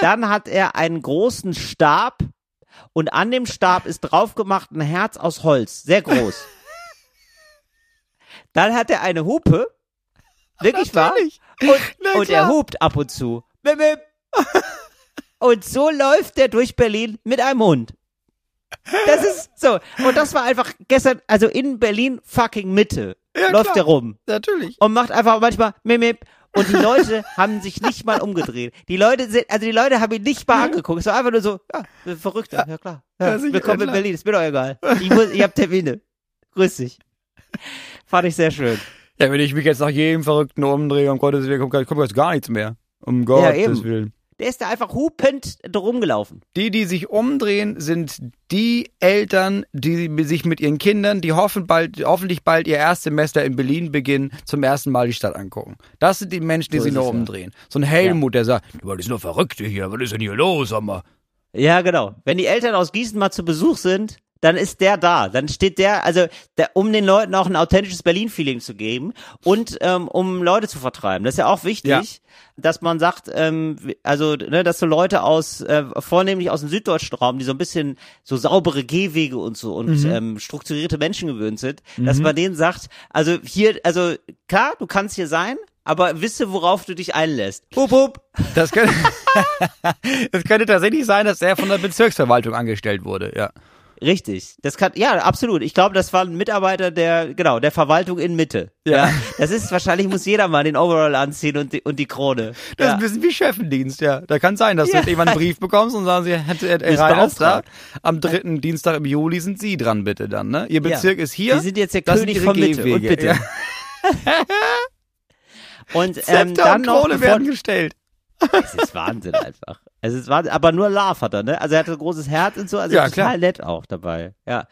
Dann hat er einen großen Stab und an dem Stab ist drauf gemacht ein Herz aus Holz. Sehr groß. Dann hat er eine Hupe. Wirklich wahr? Natürlich. Und, und er hupt ab und zu. Bip, bip. Und so läuft er durch Berlin mit einem Hund. Das ist so. Und das war einfach gestern, also in Berlin fucking Mitte Ja, läuft klar. er rum Natürlich. und macht einfach manchmal mip, mip. Und die Leute haben sich nicht mal umgedreht. Die Leute sind, also die Leute haben ihn nicht mal angeguckt. Es war einfach nur so, ja, verrückter, ja, klar. Ja, Ja, willkommen ja, in. Berlin, ist mir doch egal. Ich, muss, ich hab Termine. Grüß dich. Fand ich sehr schön. Ja, wenn ich mich jetzt nach jedem Verrückten umdrehe, um Gottes Willen, kommt, kommt jetzt gar nichts mehr. Um Gottes eben. Willen. Der ist da einfach hupend drum gelaufen. Die, die sich umdrehen, sind die Eltern, die sich mit ihren Kindern, die hoffen bald, hoffentlich bald ihr Erstsemester in Berlin beginnen, zum ersten Mal die Stadt angucken. Das sind die Menschen, die So sich ist noch es, ja. umdrehen. So ein Helmut, der sagt, du, das sind nur Verrückte hier, was ist denn hier los, sag mal? Ja, genau. Wenn die Eltern aus Gießen mal zu Besuch sind, dann ist der da. Dann steht der, also der, um den Leuten auch ein authentisches Berlin-Feeling zu geben und ähm, um Leute zu vertreiben. Das ist ja auch wichtig, Ja. dass man sagt, ähm, also ne, dass so Leute aus, äh, vornehmlich aus dem süddeutschen Raum, die so ein bisschen so saubere Gehwege und so und ähm, strukturierte Menschen gewöhnt sind, dass man denen sagt, also hier, also klar, du kannst hier sein, aber wisse, worauf du dich einlässt. Hup, hup. Das könnte, das könnte tatsächlich sein, dass er von der Bezirksverwaltung angestellt wurde, ja. Richtig. Das kann, ja, absolut. Ich glaube, das war ein Mitarbeiter der, genau, der Verwaltung in Mitte. Ja. Das ist, wahrscheinlich muss jeder mal den Overall anziehen und die, und die Krone. Das ist ja. ein bisschen wie Chefendienst, ja. Da kann sein, dass Ja. du jetzt irgendwann einen Brief bekommst und sagen sie, Herr, Herr, Bist Herr Reiners, da, beauftragt. am dritten Dienstag im Juli sind Sie dran, bitte dann, ne? Ihr Bezirk Ja. ist hier. Sie sind jetzt der das König von Mitte und Gehwege. bitte. Ja. Und ähm, Zepter dann und noch, Krone bevor, werden gestellt. Es ist Wahnsinn einfach. Es ist Wahnsinn, aber nur Love hat er, ne? Also er hatte ein großes Herz und so, also Ja, total klar. nett auch dabei. Ja.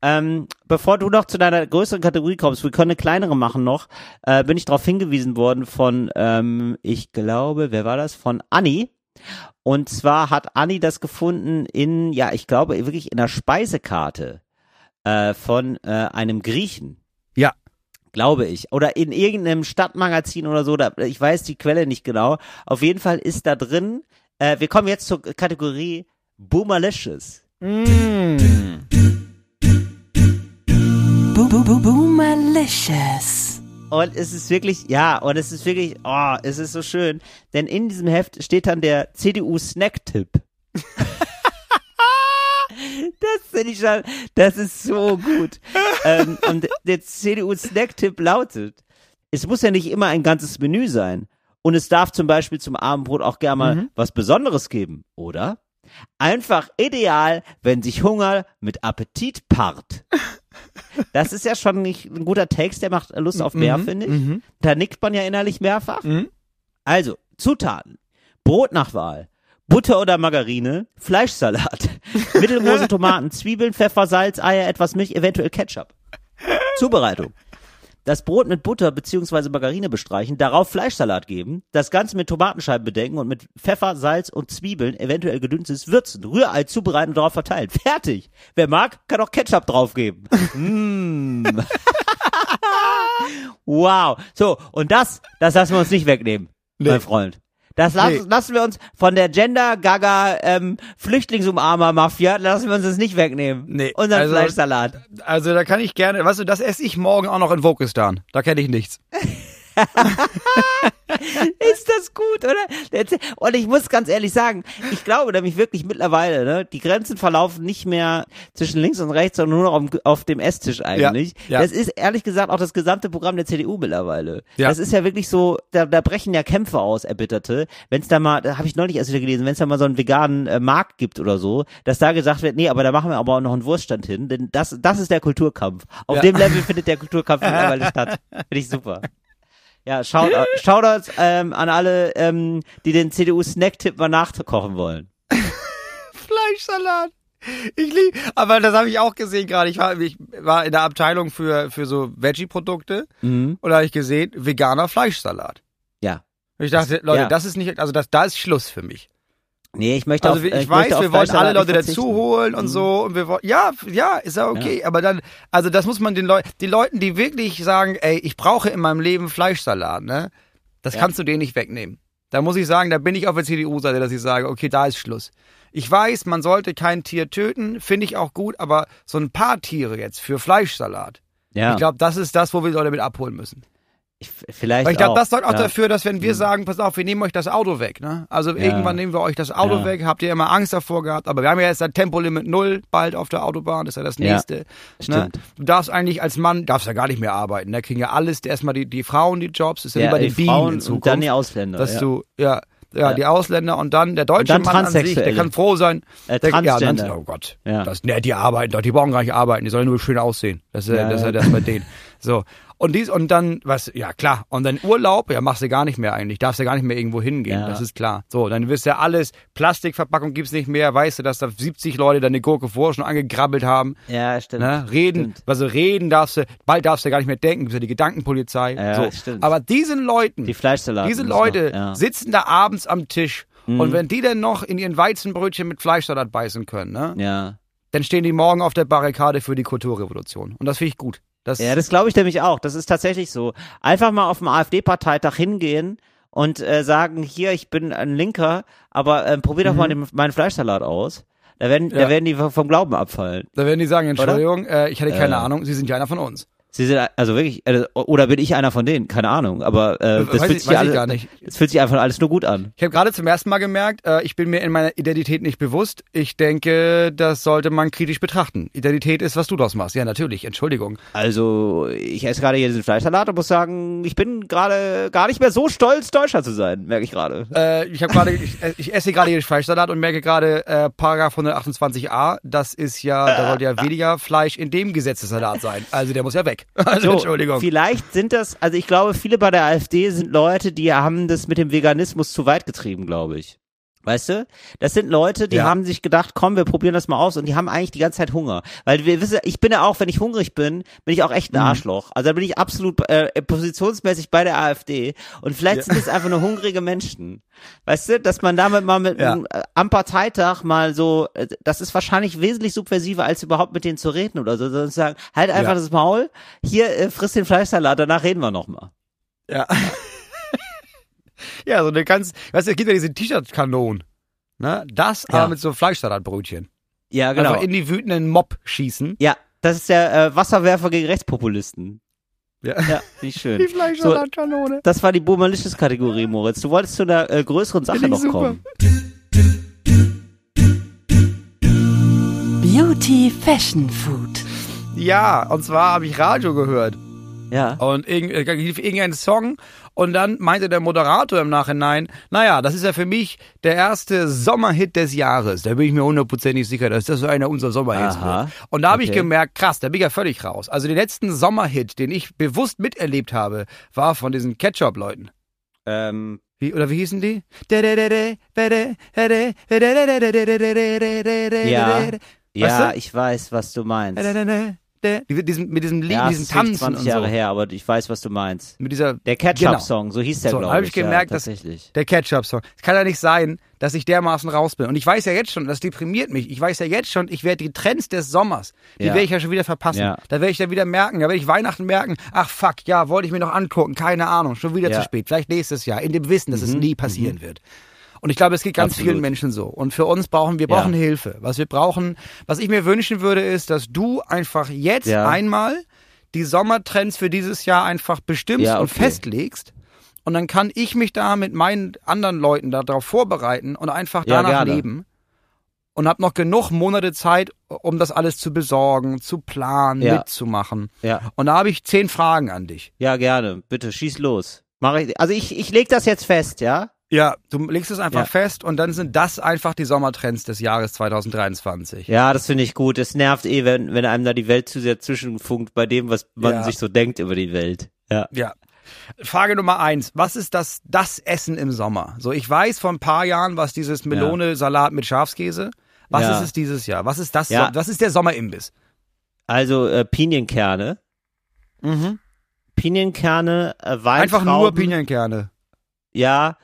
Ähm, bevor du noch zu deiner größeren Kategorie kommst, wir können eine kleinere machen noch, äh, bin ich darauf hingewiesen worden von, ähm, ich glaube, wer war das? Von Anni. Und zwar hat Anni das gefunden in, ja, ich glaube wirklich in der Speisekarte äh, von äh, einem Griechen Ja. Glaube ich. Oder in irgendeinem Stadtmagazin oder so, da, ich weiß die Quelle nicht genau. Auf jeden Fall ist da drin, äh, wir kommen jetzt zur Kategorie Boomerlicious. Boo Boo Boo Boomerlicious. Und es ist wirklich, ja, und es ist wirklich, oh, es ist so schön. Denn in diesem Heft steht dann der CDU-Snack-Tipp. Das finde ich schon, das ist so gut. ähm, und der CDU-Snack-Tipp lautet, es muss ja nicht immer ein ganzes Menü sein. Und es darf zum Beispiel zum Abendbrot auch gerne mal was Besonderes geben, oder? Einfach ideal, wenn sich Hunger mit Appetit paart. Das ist ja schon nicht ein guter Text, der macht Lust auf mehr, finde ich. Da nickt man ja innerlich mehrfach. Mhm. Also, Zutaten. Brot nach Wahl. Butter oder Margarine, Fleischsalat, mittelgroße Tomaten, Zwiebeln, Pfeffer, Salz, Eier, etwas Milch, eventuell Ketchup. Zubereitung. Das Brot mit Butter bzw. Margarine bestreichen, darauf Fleischsalat geben, das Ganze mit Tomatenscheiben bedecken und mit Pfeffer, Salz und Zwiebeln, eventuell gedünstes würzen, Rührei zubereiten und darauf verteilen. Fertig. Wer mag, kann auch Ketchup draufgeben. mm. wow. So, und das, das lassen wir uns nicht wegnehmen, mein Freund. Das lassen, Nee. lassen wir uns von der Gender-Gaga ähm, Flüchtlingsumarmer-Mafia, lassen wir uns das nicht wegnehmen. Nee, Unseren also- Fleischsalat. Also da kann ich gerne, weißt du, das esse ich morgen auch noch in Wokistan. Da kenne ich nichts. Ist das gut, oder? Der- Und ich muss ganz ehrlich sagen, ich glaube nämlich wirklich mittlerweile, ne, die Grenzen verlaufen nicht mehr zwischen links und rechts, sondern nur noch auf, auf dem Esstisch eigentlich. ja. Das ist ehrlich gesagt auch das gesamte Programm der CDU mittlerweile. Ja. Das ist ja wirklich so, da, da brechen ja Kämpfe aus, erbitterte. Wenn es da mal, da habe ich neulich erst wieder gelesen, wenn es da mal so einen veganen äh, Markt gibt oder so, dass da gesagt wird, nee, aber da machen wir aber auch noch einen Wurststand hin, denn das, das ist der Kulturkampf. Auf Ja. dem Level findet der Kulturkampf mittlerweile statt. Finde ich super. Ja, Shoutout, Shoutouts ähm, an alle, ähm, die den CDU-Snack-Tipp mal nachkochen wollen. Fleischsalat. Ich lieb, aber das habe ich auch gesehen gerade. Ich war, ich war in der Abteilung für, für so Veggie-Produkte Mhm. und da habe ich gesehen, veganer Fleischsalat. Ja. Und ich dachte, Leute, ja. das ist nicht, also das, da ist Schluss für mich. Nee, ich möchte Also auf, ich, äh, ich möchte weiß, wir wollen alle Leute nicht dazu verzichten. holen und Mhm. so und wir wollen, ja, ja, ist ja okay, aber dann, also das muss man den Leuten, die Leuten, die wirklich sagen, ey, ich brauche in meinem Leben Fleischsalat, ne, das Ja. kannst du denen nicht wegnehmen. Da muss ich sagen, da bin ich auf der CDU-Seite, dass ich sage, okay, da ist Schluss. Ich weiß, man sollte kein Tier töten, finde ich auch gut, aber so ein paar Tiere jetzt für Fleischsalat, Ja, ich glaube, das ist das, wo wir Leute mit abholen müssen. Ich, vielleicht Weil ich glaube, das sorgt auch ja. Dafür, dass wenn wir sagen, pass auf, wir nehmen euch das Auto weg, ne? Also irgendwann nehmen wir euch das Auto Ja. weg, habt ihr immer Angst davor gehabt, aber wir haben ja jetzt ein Tempolimit null bald auf der Autobahn, das ist ja das Ja, nächste. Ne? Du darfst eigentlich als Mann, darfst ja gar nicht mehr arbeiten, da kriegen ja alles, erstmal die, die Frauen die Jobs, ist ja, Ja, wie bei die Bienen Frauen in Zukunft. und dann die Ausländer. dass ja. du, ja, ja, Ja. die Ausländer und dann der deutsche dann Mann an sich, der kann froh sein. Äh, der, ja, dann, oh Gott. Ja. Das, ne, die arbeiten doch, die brauchen gar nicht arbeiten, die sollen nur schön aussehen. Das ist ja, Ja, das, ja ja. das bei denen. So. Und dies, und dann, was, ja klar, und dann Urlaub, ja, machst du gar nicht mehr eigentlich, darfst du gar nicht mehr irgendwo hingehen, Ja. das ist klar. So, dann wirst ja alles, Plastikverpackung gibt's nicht mehr, weißt du, dass da 70 Leute deine Gurke vorher schon angegrabbelt haben. Ja, stimmt. Ne? Reden, Stimmt. also reden darfst du, bald darfst du gar nicht mehr denken, bist ja die Gedankenpolizei. Ja, so. stimmt. Aber diesen Leuten, Die diese Leute sitzen da abends am Tisch Mhm. und wenn die dann noch in ihren Weizenbrötchen mit Fleischsalat beißen können, ne? Ja. dann stehen die morgen auf der Barrikade für die Kulturrevolution. Und das finde ich gut. Das, Ja, das glaube ich nämlich auch. Das ist tatsächlich so. Einfach mal auf dem AfD-Parteitag hingehen und äh, sagen, hier, ich bin ein Linker, aber ähm, probier doch mal den, meinen Fleischsalat aus. Da werden, Mhm. Ja. da werden die vom Glauben abfallen. da werden die sagen, Entschuldigung, äh, ich hatte keine Ahnung, Sie sind ja einer von uns. Sie sind also wirklich, äh, oder bin ich einer von denen? Keine Ahnung, aber äh, das weiß fühlt ich- sich alles, gar nicht. Es fühlt sich einfach alles nur gut an. Ich habe gerade zum ersten Mal gemerkt, äh, ich bin mir in meiner Identität nicht bewusst. Ich denke, das sollte man kritisch betrachten. Identität ist, was du daraus machst. Ja, natürlich, Entschuldigung. Also ich esse gerade hier diesen Fleischsalat und muss sagen, ich bin gerade gar nicht mehr so stolz, Deutscher zu sein, merke ich gerade. Äh, ich habe gerade, ich, äh, ich esse gerade hier Fleischsalat und merke gerade, äh, Paragraph 128a, das ist ja, da sollte ja weniger Fleisch in dem Gesetzessalat sein. Also der muss ja weg. Also So, Entschuldigung. Vielleicht sind das, also ich glaube, viele bei der AfD sind Leute, die haben das mit dem Veganismus zu weit getrieben, glaube ich. Weißt du? Das sind Leute, die Ja. haben sich gedacht, komm, wir probieren das mal aus und die haben eigentlich die ganze Zeit Hunger. Weil wir wissen, ich bin ja auch, wenn ich hungrig bin, bin ich auch echt ein Mhm. Arschloch. Also da bin ich absolut äh, positionsmäßig bei der AfD. Und vielleicht sind es einfach nur hungrige Menschen. Weißt du, dass man damit mal mit Ja. einem, äh, am Parteitag mal so, äh, das ist wahrscheinlich wesentlich subversiver, als überhaupt mit denen zu reden oder so, sondern zu sagen, halt einfach Ja. das Maul, hier äh, friss den Fleischsalat, danach reden wir nochmal. Ja. Ja, so eine ganz, weißt du, es gibt ja diese T-Shirt-Kanonen. Ne? Das Ja. aber mit so Fleischsalatbrötchen. Ja, genau. Einfach in die wütenden Mob schießen. ja, das ist der äh, Wasserwerfer gegen Rechtspopulisten. Ja. Ja, ich schön. Die Fleischsalatkanone. Das war die Boomerliches-Kategorie, Moritz. Du wolltest zu einer äh, größeren Sache noch super. kommen. Beauty Fashion Food. Ja, und zwar habe ich Radio gehört. Ja. Und irgend, äh, lief irgendein Song und dann meinte der Moderator im Nachhinein, naja, das ist ja für mich der erste Sommerhit des Jahres. Da bin ich mir hundertprozentig sicher, dass das so einer unserer Sommerhits Aha. wird. Und da habe ich Okay. gemerkt, krass, da bin ich ja völlig raus. Also den letzten Sommerhit, den ich bewusst miterlebt habe, war von diesen Ketchup-Leuten. Ähm, Wie, oder wie hießen die? ja. Ja, Weißt du? ich weiß, was du meinst. Die- Diesen, mit diesem Lied, Ja, diesen es ist wirklich Tanzen 20 und Jahre so. her, aber ich weiß, was du meinst. Mit dieser Der Ketchup-Song, so hieß der, So, glaube ich. ich gemerkt, ja, dass-. Der Ketchup-Song. Es kann ja nicht sein, dass ich dermaßen raus bin. Und ich weiß ja jetzt schon, das deprimiert mich. Ich weiß ja jetzt schon, ich werde die Trends des Sommers, die Ja. werde ich ja schon wieder verpassen. Ja. Da werde ich dann wieder merken, da werde ich Weihnachten merken, ach fuck, ja, wollte ich mir noch angucken, keine Ahnung, schon wieder zu spät. Vielleicht nächstes Jahr, in dem Wissen, dass es Mhm, nie passieren wird. Und ich glaube, es geht ganz Absolut. vielen Menschen so. Und für uns brauchen wir Ja. brauchen Hilfe. Was wir brauchen, was ich mir wünschen würde, ist, dass du einfach jetzt Ja. einmal die Sommertrends für dieses Jahr einfach bestimmst Ja, und okay. festlegst. Und dann kann ich mich da mit meinen anderen Leuten darauf vorbereiten und einfach Ja, danach leben. Und hab noch genug Monate Zeit, um das alles zu besorgen, zu planen, Ja. mitzumachen. Ja. Und da habe ich zehn Fragen an dich. Ja, gerne. Bitte, schieß los. Mach ich, also ich, ich leg das jetzt fest, ja? Ja, du legst es einfach Ja. fest und dann sind das einfach die Sommertrends des Jahres 2023. Ja, das finde ich gut. Es nervt eh, wenn, wenn einem da die Welt zu sehr zwischenfunkt bei dem, was man Ja. sich so denkt über die Welt. Ja. Ja. Frage Nummer eins. Was ist das, das Essen im Sommer? So, ich weiß vor ein paar Jahren, was dieses Melone-Salat mit Schafskäse. Was Ja. ist es dieses Jahr? Was ist das? Ja. So- was ist der Sommerimbiss? Also äh, Pinienkerne. Mhm. Pinienkerne, äh, Weintrauben. Einfach nur Pinienkerne. Ja,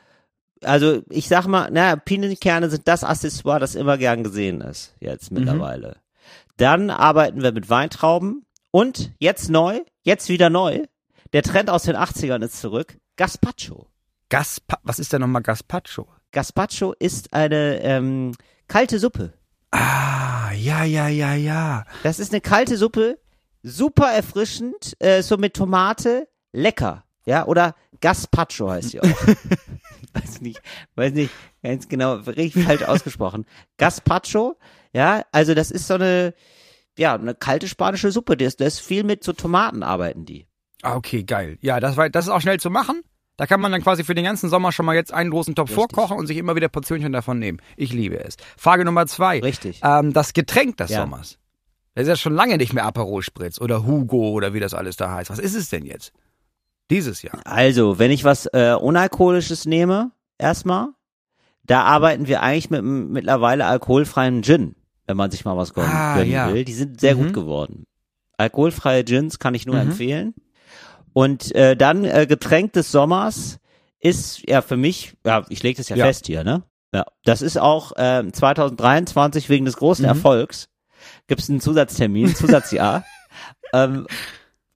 also ich sag mal, naja, Pinienkerne sind das Accessoire, das immer gern gesehen ist, jetzt Mhm. mittlerweile. Dann arbeiten wir mit Weintrauben und jetzt neu, jetzt wieder neu, der Trend aus den 80ern ist zurück, Gazpacho. Gaspa was ist denn nochmal Gazpacho? Gazpacho ist eine ähm, kalte Suppe. Ah, ja, ja, ja, ja. Das ist eine kalte Suppe, super erfrischend, äh, so mit Tomate, lecker. Ja, oder Gazpacho heißt sie auch. weiß nicht, weiß nicht ganz genau, richtig falsch ausgesprochen. Gazpacho, ja, also das ist so eine, ja, eine kalte spanische Suppe. Das, das ist viel mit so Tomaten arbeiten die. Ah, okay, geil. Ja, das, war, das ist auch schnell zu machen. Da kann man dann quasi für den ganzen Sommer schon mal jetzt einen großen Topf Richtig. vorkochen und sich immer wieder Portionchen davon nehmen. Ich liebe es. Frage Nummer zwei. Richtig. Ähm, das Getränk des Ja. Sommers. Das ist ja schon lange nicht mehr Aperol Spritz oder Hugo oder wie das alles da heißt. Was ist es denn jetzt? Dieses Jahr. Also, wenn ich was äh, Unalkoholisches nehme, erstmal, da arbeiten wir eigentlich mit einem mittlerweile alkoholfreien Gin, wenn man sich mal was gönnen, Ah, gönnen ja. will. Die sind sehr Mhm. gut geworden. Alkoholfreie Gins kann ich nur Mhm. empfehlen. Und äh, dann äh, Getränk des Sommers ist ja für mich, ja, ich lege das ja, Ja. fest hier, ne? Ja, das ist auch ähm, 2023 wegen des großen Mhm. Erfolgs gibt's einen Zusatztermin, Zusatzjahr, ähm,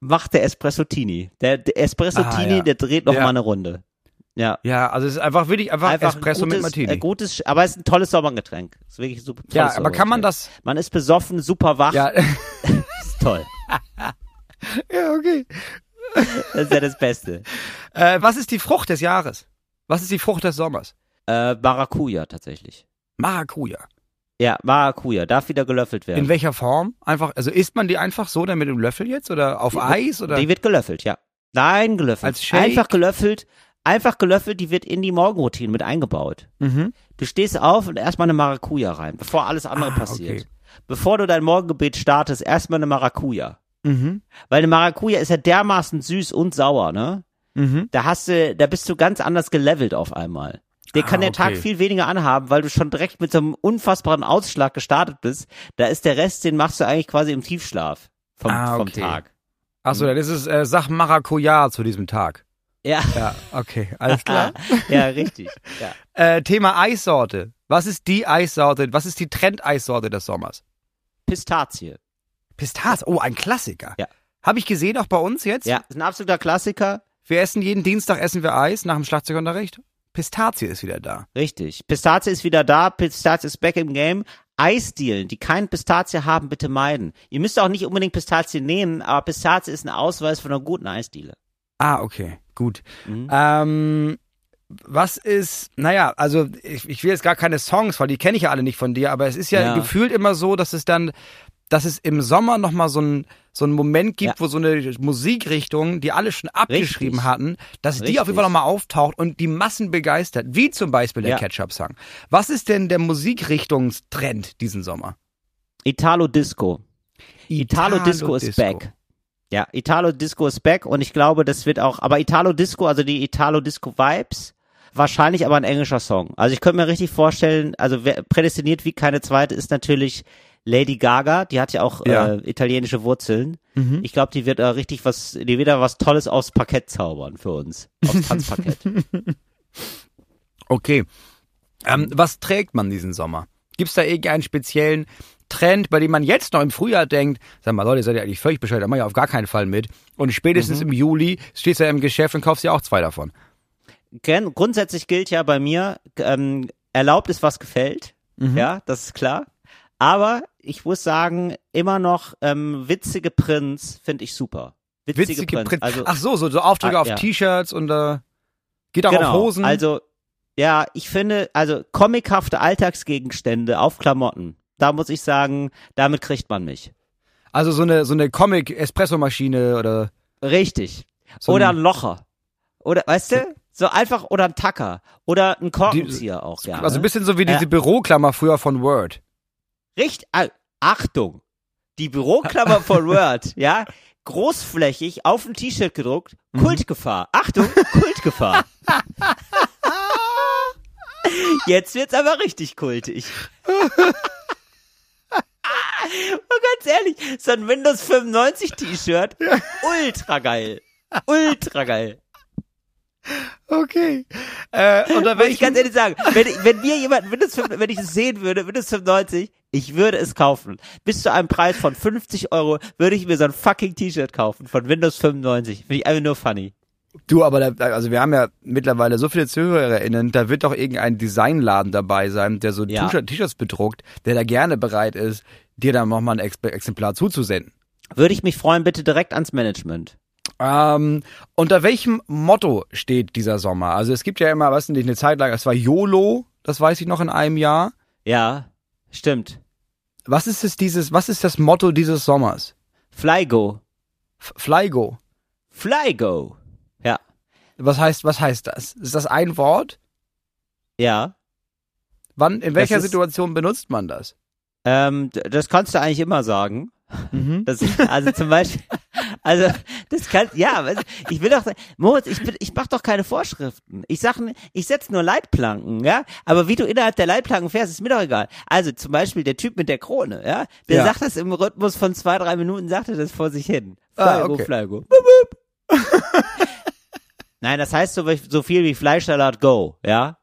macht der Espresso-Tini. Der, der Espresso-Tini, Ah, ja. der dreht noch Ja. mal eine Runde. Ja. Ja, also es ist einfach wirklich einfach, Einfach Espresso ein gutes, mit Martini. Äh, gutes, aber es ist ein tolles Sommergetränk. Ist wirklich super. ja, aber kann man das? Man ist besoffen, super wach, Ja, ist toll. ja okay. Das ist ja das Beste. Äh, was ist die Frucht des Jahres? Was ist die Frucht des Sommers? Äh, Maracuja tatsächlich. Maracuja. Ja, Maracuja, darf wieder gelöffelt werden. In welcher Form? Einfach, also isst man die einfach so dann mit dem Löffel jetzt oder auf Eis oder? Die wird gelöffelt, ja. Nein, gelöffelt. Als Shake? Einfach gelöffelt, einfach gelöffelt, die wird in die Morgenroutine mit eingebaut. mhm. Du stehst auf und erstmal eine Maracuja rein, bevor alles andere Ah, passiert. okay. Bevor du dein Morgengebet startest, erstmal eine Maracuja. Mhm. Weil eine Maracuja ist ja dermaßen süß und sauer, ne? Mhm. Da hast du, da bist du ganz anders gelevelt auf einmal. Der Ah, kann der Tag okay. viel weniger anhaben, weil du schon direkt mit so einem unfassbaren Ausschlag gestartet bist. Da ist der Rest, den machst du eigentlich quasi im Tiefschlaf vom, Ah, vom okay. Tag. Achso, dann ist es äh, Sach Maracuja zu diesem Tag. Ja, Ja, okay, alles klar. ja, richtig. Ja. äh, Thema Eissorte. Was ist die Eissorte? Was ist die Trend-Eissorte des Sommers? Pistazie. Pistazie. Oh, ein Klassiker. Ja. Habe ich gesehen, auch bei uns jetzt. Ja, ist ein absoluter Klassiker. Wir essen jeden Dienstag essen wir Eis nach dem Schlagzeugunterricht. Pistazie ist wieder da. Richtig. Pistazie ist wieder da. Pistazie ist back im Game. Eisdielen, die kein Pistazie haben, bitte meiden. Ihr müsst auch nicht unbedingt Pistazie nehmen, aber Pistazie ist ein Ausweis von einer guten Eisdiele. Ah, okay, gut. Mhm. Ähm, was ist, naja, also ich, ich will jetzt gar keine Songs, weil die kenne ich ja alle nicht von dir, aber es ist ja, Ja. gefühlt immer so, dass es dann, dass es im Sommer nochmal so ein so einen Moment gibt, Ja. wo so eine Musikrichtung, die alle schon abgeschrieben Richtig. hatten, dass die Richtig. auf jeden Fall nochmal auftaucht und die Massen begeistert, wie zum Beispiel der Ja. Ketchup-Song. Was ist denn der Musikrichtungstrend diesen Sommer? Italo Disco. Italo Disco ist back. Ja, Italo Disco ist back und ich glaube, das wird auch, aber Italo Disco, also die Italo Disco Vibes, wahrscheinlich aber ein englischer Song. Also ich könnte mir richtig vorstellen, also prädestiniert wie keine zweite ist natürlich Lady Gaga, die hat ja auch Ja. Äh, italienische Wurzeln. Mhm. Ich glaube, die wird da richtig was, die wird da was Tolles aufs Parkett zaubern für uns. Aufs Tanzparkett. Okay. Ähm, was trägt man diesen Sommer? Gibt es da irgendeinen speziellen Trend, bei dem man jetzt noch im Frühjahr denkt, sag mal, Leute, seid ihr eigentlich völlig bescheuert, da mach ich auf gar keinen Fall mit. Und spätestens im Juli stehst du ja im Geschäft und kaufst ja auch zwei davon. Gen grundsätzlich gilt ja bei mir, ähm, erlaubt ist, was gefällt. Ja, das ist klar. Aber ich muss sagen, immer noch ähm, witzige Prints finde ich super. Witzige, Witzige Prints. Print. Also, Ach so, so, so Aufdrücke Ah, auf ja. T-Shirts und äh, geht auch genau, auf Hosen. Also, ja, ich finde, also comichafte Alltagsgegenstände auf Klamotten, da muss ich sagen, damit kriegt man mich. Also so eine, so eine Comic-Espresso-Maschine oder Richtig. so oder ein, Locher. Oder, weißt du? So einfach, oder ein Tacker. Oder ein Korkenzieher auch, ja. also ein bisschen so wie diese Ja. Büroklammer früher von Word. Richtig, ah, Achtung, die Büroklammer von Word, ja, großflächig auf ein T-Shirt gedruckt, Mhm. Kultgefahr. Achtung, Kultgefahr. Jetzt wird's aber richtig kultig. Und ganz ehrlich, so ein Windows 95 T-Shirt, ultra geil. Ultra geil. Okay. Äh, unter Muss ich ganz ehrlich sagen, wenn, ich- wenn mir jemand Windows 5, wenn ich es sehen würde, Windows 95, ich würde es kaufen. Bis zu einem Preis von 50 Euro würde ich mir so ein fucking T-Shirt kaufen von Windows 95. Finde ich einfach nur funny. Du, aber da, also wir haben ja mittlerweile so viele ZuhörerInnen, da wird doch irgendein Designladen dabei sein, der so Ja. T-Shirt- T-Shirts bedruckt, der da gerne bereit ist, dir dann nochmal ein Ex Exemplar zuzusenden. Würde ich mich freuen, bitte direkt ans Management. Ähm, unter welchem Motto steht dieser Sommer? Also es gibt ja immer, was nicht, eine Zeit lang, es war YOLO, das weiß ich noch in einem Jahr. Ja, stimmt. Was ist es dieses, was ist das Motto dieses Sommers? Flygo. F Flygo. Flygo. Ja. Was heißt, was heißt das? Ist das ein Wort? Ja. Wann, in welcher ist- Situation benutzt man das? Ähm, das kannst du eigentlich immer sagen. Mhm. Das, also zum Beispiel, also das kann, ja, ich will doch, Moritz, ich bin, ich mach doch keine Vorschriften. Ich sag, ich setz nur Leitplanken, ja. Aber wie du innerhalb der Leitplanken fährst, ist mir doch egal. Also zum Beispiel der Typ mit der Krone, ja, der Ja. sagt das im Rhythmus von zwei, drei Minuten, sagt er das vor sich hin. Ah, Flygo, okay. Bup. Nein, das heißt so, so viel wie Fleischsalat go, ja.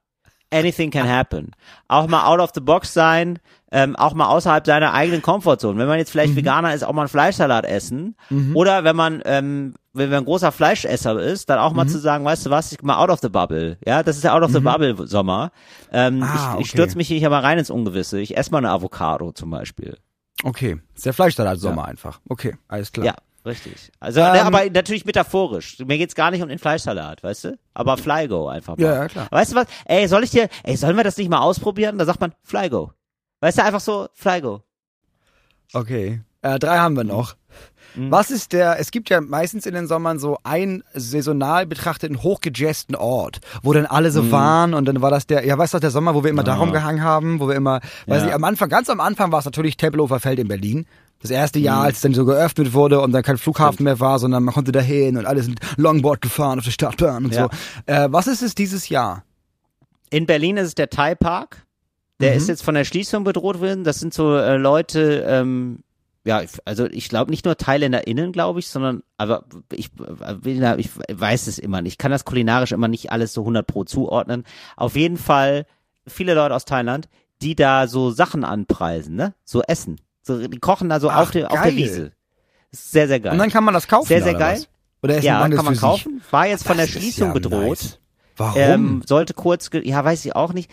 Anything can happen. Auch mal out of the box sein, ähm, auch mal außerhalb seiner eigenen Komfortzone. Wenn man jetzt vielleicht Veganer ist, auch mal einen Fleischsalat essen. Oder wenn man, ähm, wenn man ein großer Fleischesser ist, dann auch mal zu sagen, weißt du was, ich mal out of the bubble. Ja, das ist ja out of the bubble Sommer. Ähm, Ah, ich, ich okay. stürze mich hier mal rein ins Ungewisse. Ich esse mal eine Avocado zum Beispiel. Okay, ist der Fleischsalat Sommer einfach. Okay, alles klar. Ja, richtig. Also, Ähm, ne, aber natürlich metaphorisch. Mir geht's gar nicht um den Fleischsalat, weißt du? Aber Flygo einfach mal. Ja, ja, klar. Weißt du was? Ey, soll ich dir, ey, sollen wir das nicht mal ausprobieren? Da sagt man Flygo. Weißt du, einfach so Flygo. Okay. Äh, drei haben wir noch. Mhm. Was ist der, es gibt ja meistens in den Sommern so einen saisonal betrachteten, hochgejazzten Ort, wo dann alle Mhm. so waren und dann war das der, ja weißt du, der Sommer, wo wir immer darum gehangen haben, wo wir immer, weiß Ja. nicht, am Anfang, ganz am Anfang war es natürlich Tempelhofer Feld in Berlin. Das erste Mhm. Jahr, als es dann so geöffnet wurde und dann kein Flughafen mehr war, sondern man konnte dahin und alle sind Longboard gefahren auf der Stadtbahn und Ja. so. Äh, was ist es dieses Jahr? In Berlin ist es der Thai Park. Der Mhm. ist jetzt von der Schließung bedroht worden. Das sind so äh, Leute, ähm, ja, also ich glaube nicht nur ThailänderInnen, glaube ich, sondern, aber ich, äh, ich weiß es immer nicht. Ich kann das kulinarisch immer nicht alles so 100 pro zuordnen. Auf jeden Fall viele Leute aus Thailand, die da so Sachen anpreisen, ne? So Essen. So, die kochen da so Ach, auf, dem, auf der. Wiese. Ist sehr, sehr geil. Und dann kann man das kaufen. Sehr, sehr oder geil. Was? Oder essen ja, kann man kaufen. War jetzt von der Schließung ja bedroht. nice. Warum? Ähm, sollte kurz, ja, weiß ich auch nicht.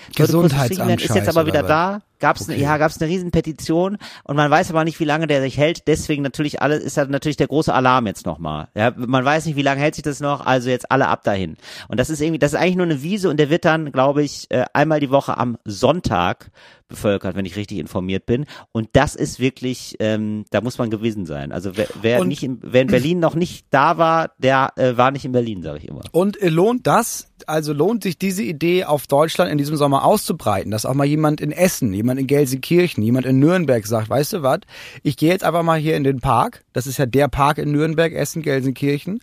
Werden, ist jetzt aber wieder oder Gab's, Okay. ne, ja, gab's eine riesen Petition und man weiß aber nicht, wie lange der sich hält. Deswegen natürlich alle, ist halt natürlich der große Alarm jetzt nochmal. Ja, man weiß nicht, wie lange hält sich das noch, also jetzt alle ab dahin. Und das ist irgendwie, das ist eigentlich nur eine Wiese und der wird dann, glaube ich, äh, einmal die Woche am Sonntag bevölkert, wenn ich richtig informiert bin. Und das ist wirklich, ähm, da muss man gewesen sein. Also wer, wer Und- nicht, in, wer in Berlin noch nicht da war, der äh, war nicht in Berlin, sage ich immer. Und äh, lohnt das, also lohnt sich diese Idee auf Deutschland in diesem Sommer auszubreiten, dass auch mal jemand in Essen, jemand in Gelsenkirchen, jemand in Nürnberg sagt, weißt du was, ich gehe jetzt einfach mal hier in den Park, das ist ja der Park in Nürnberg, Essen, Gelsenkirchen,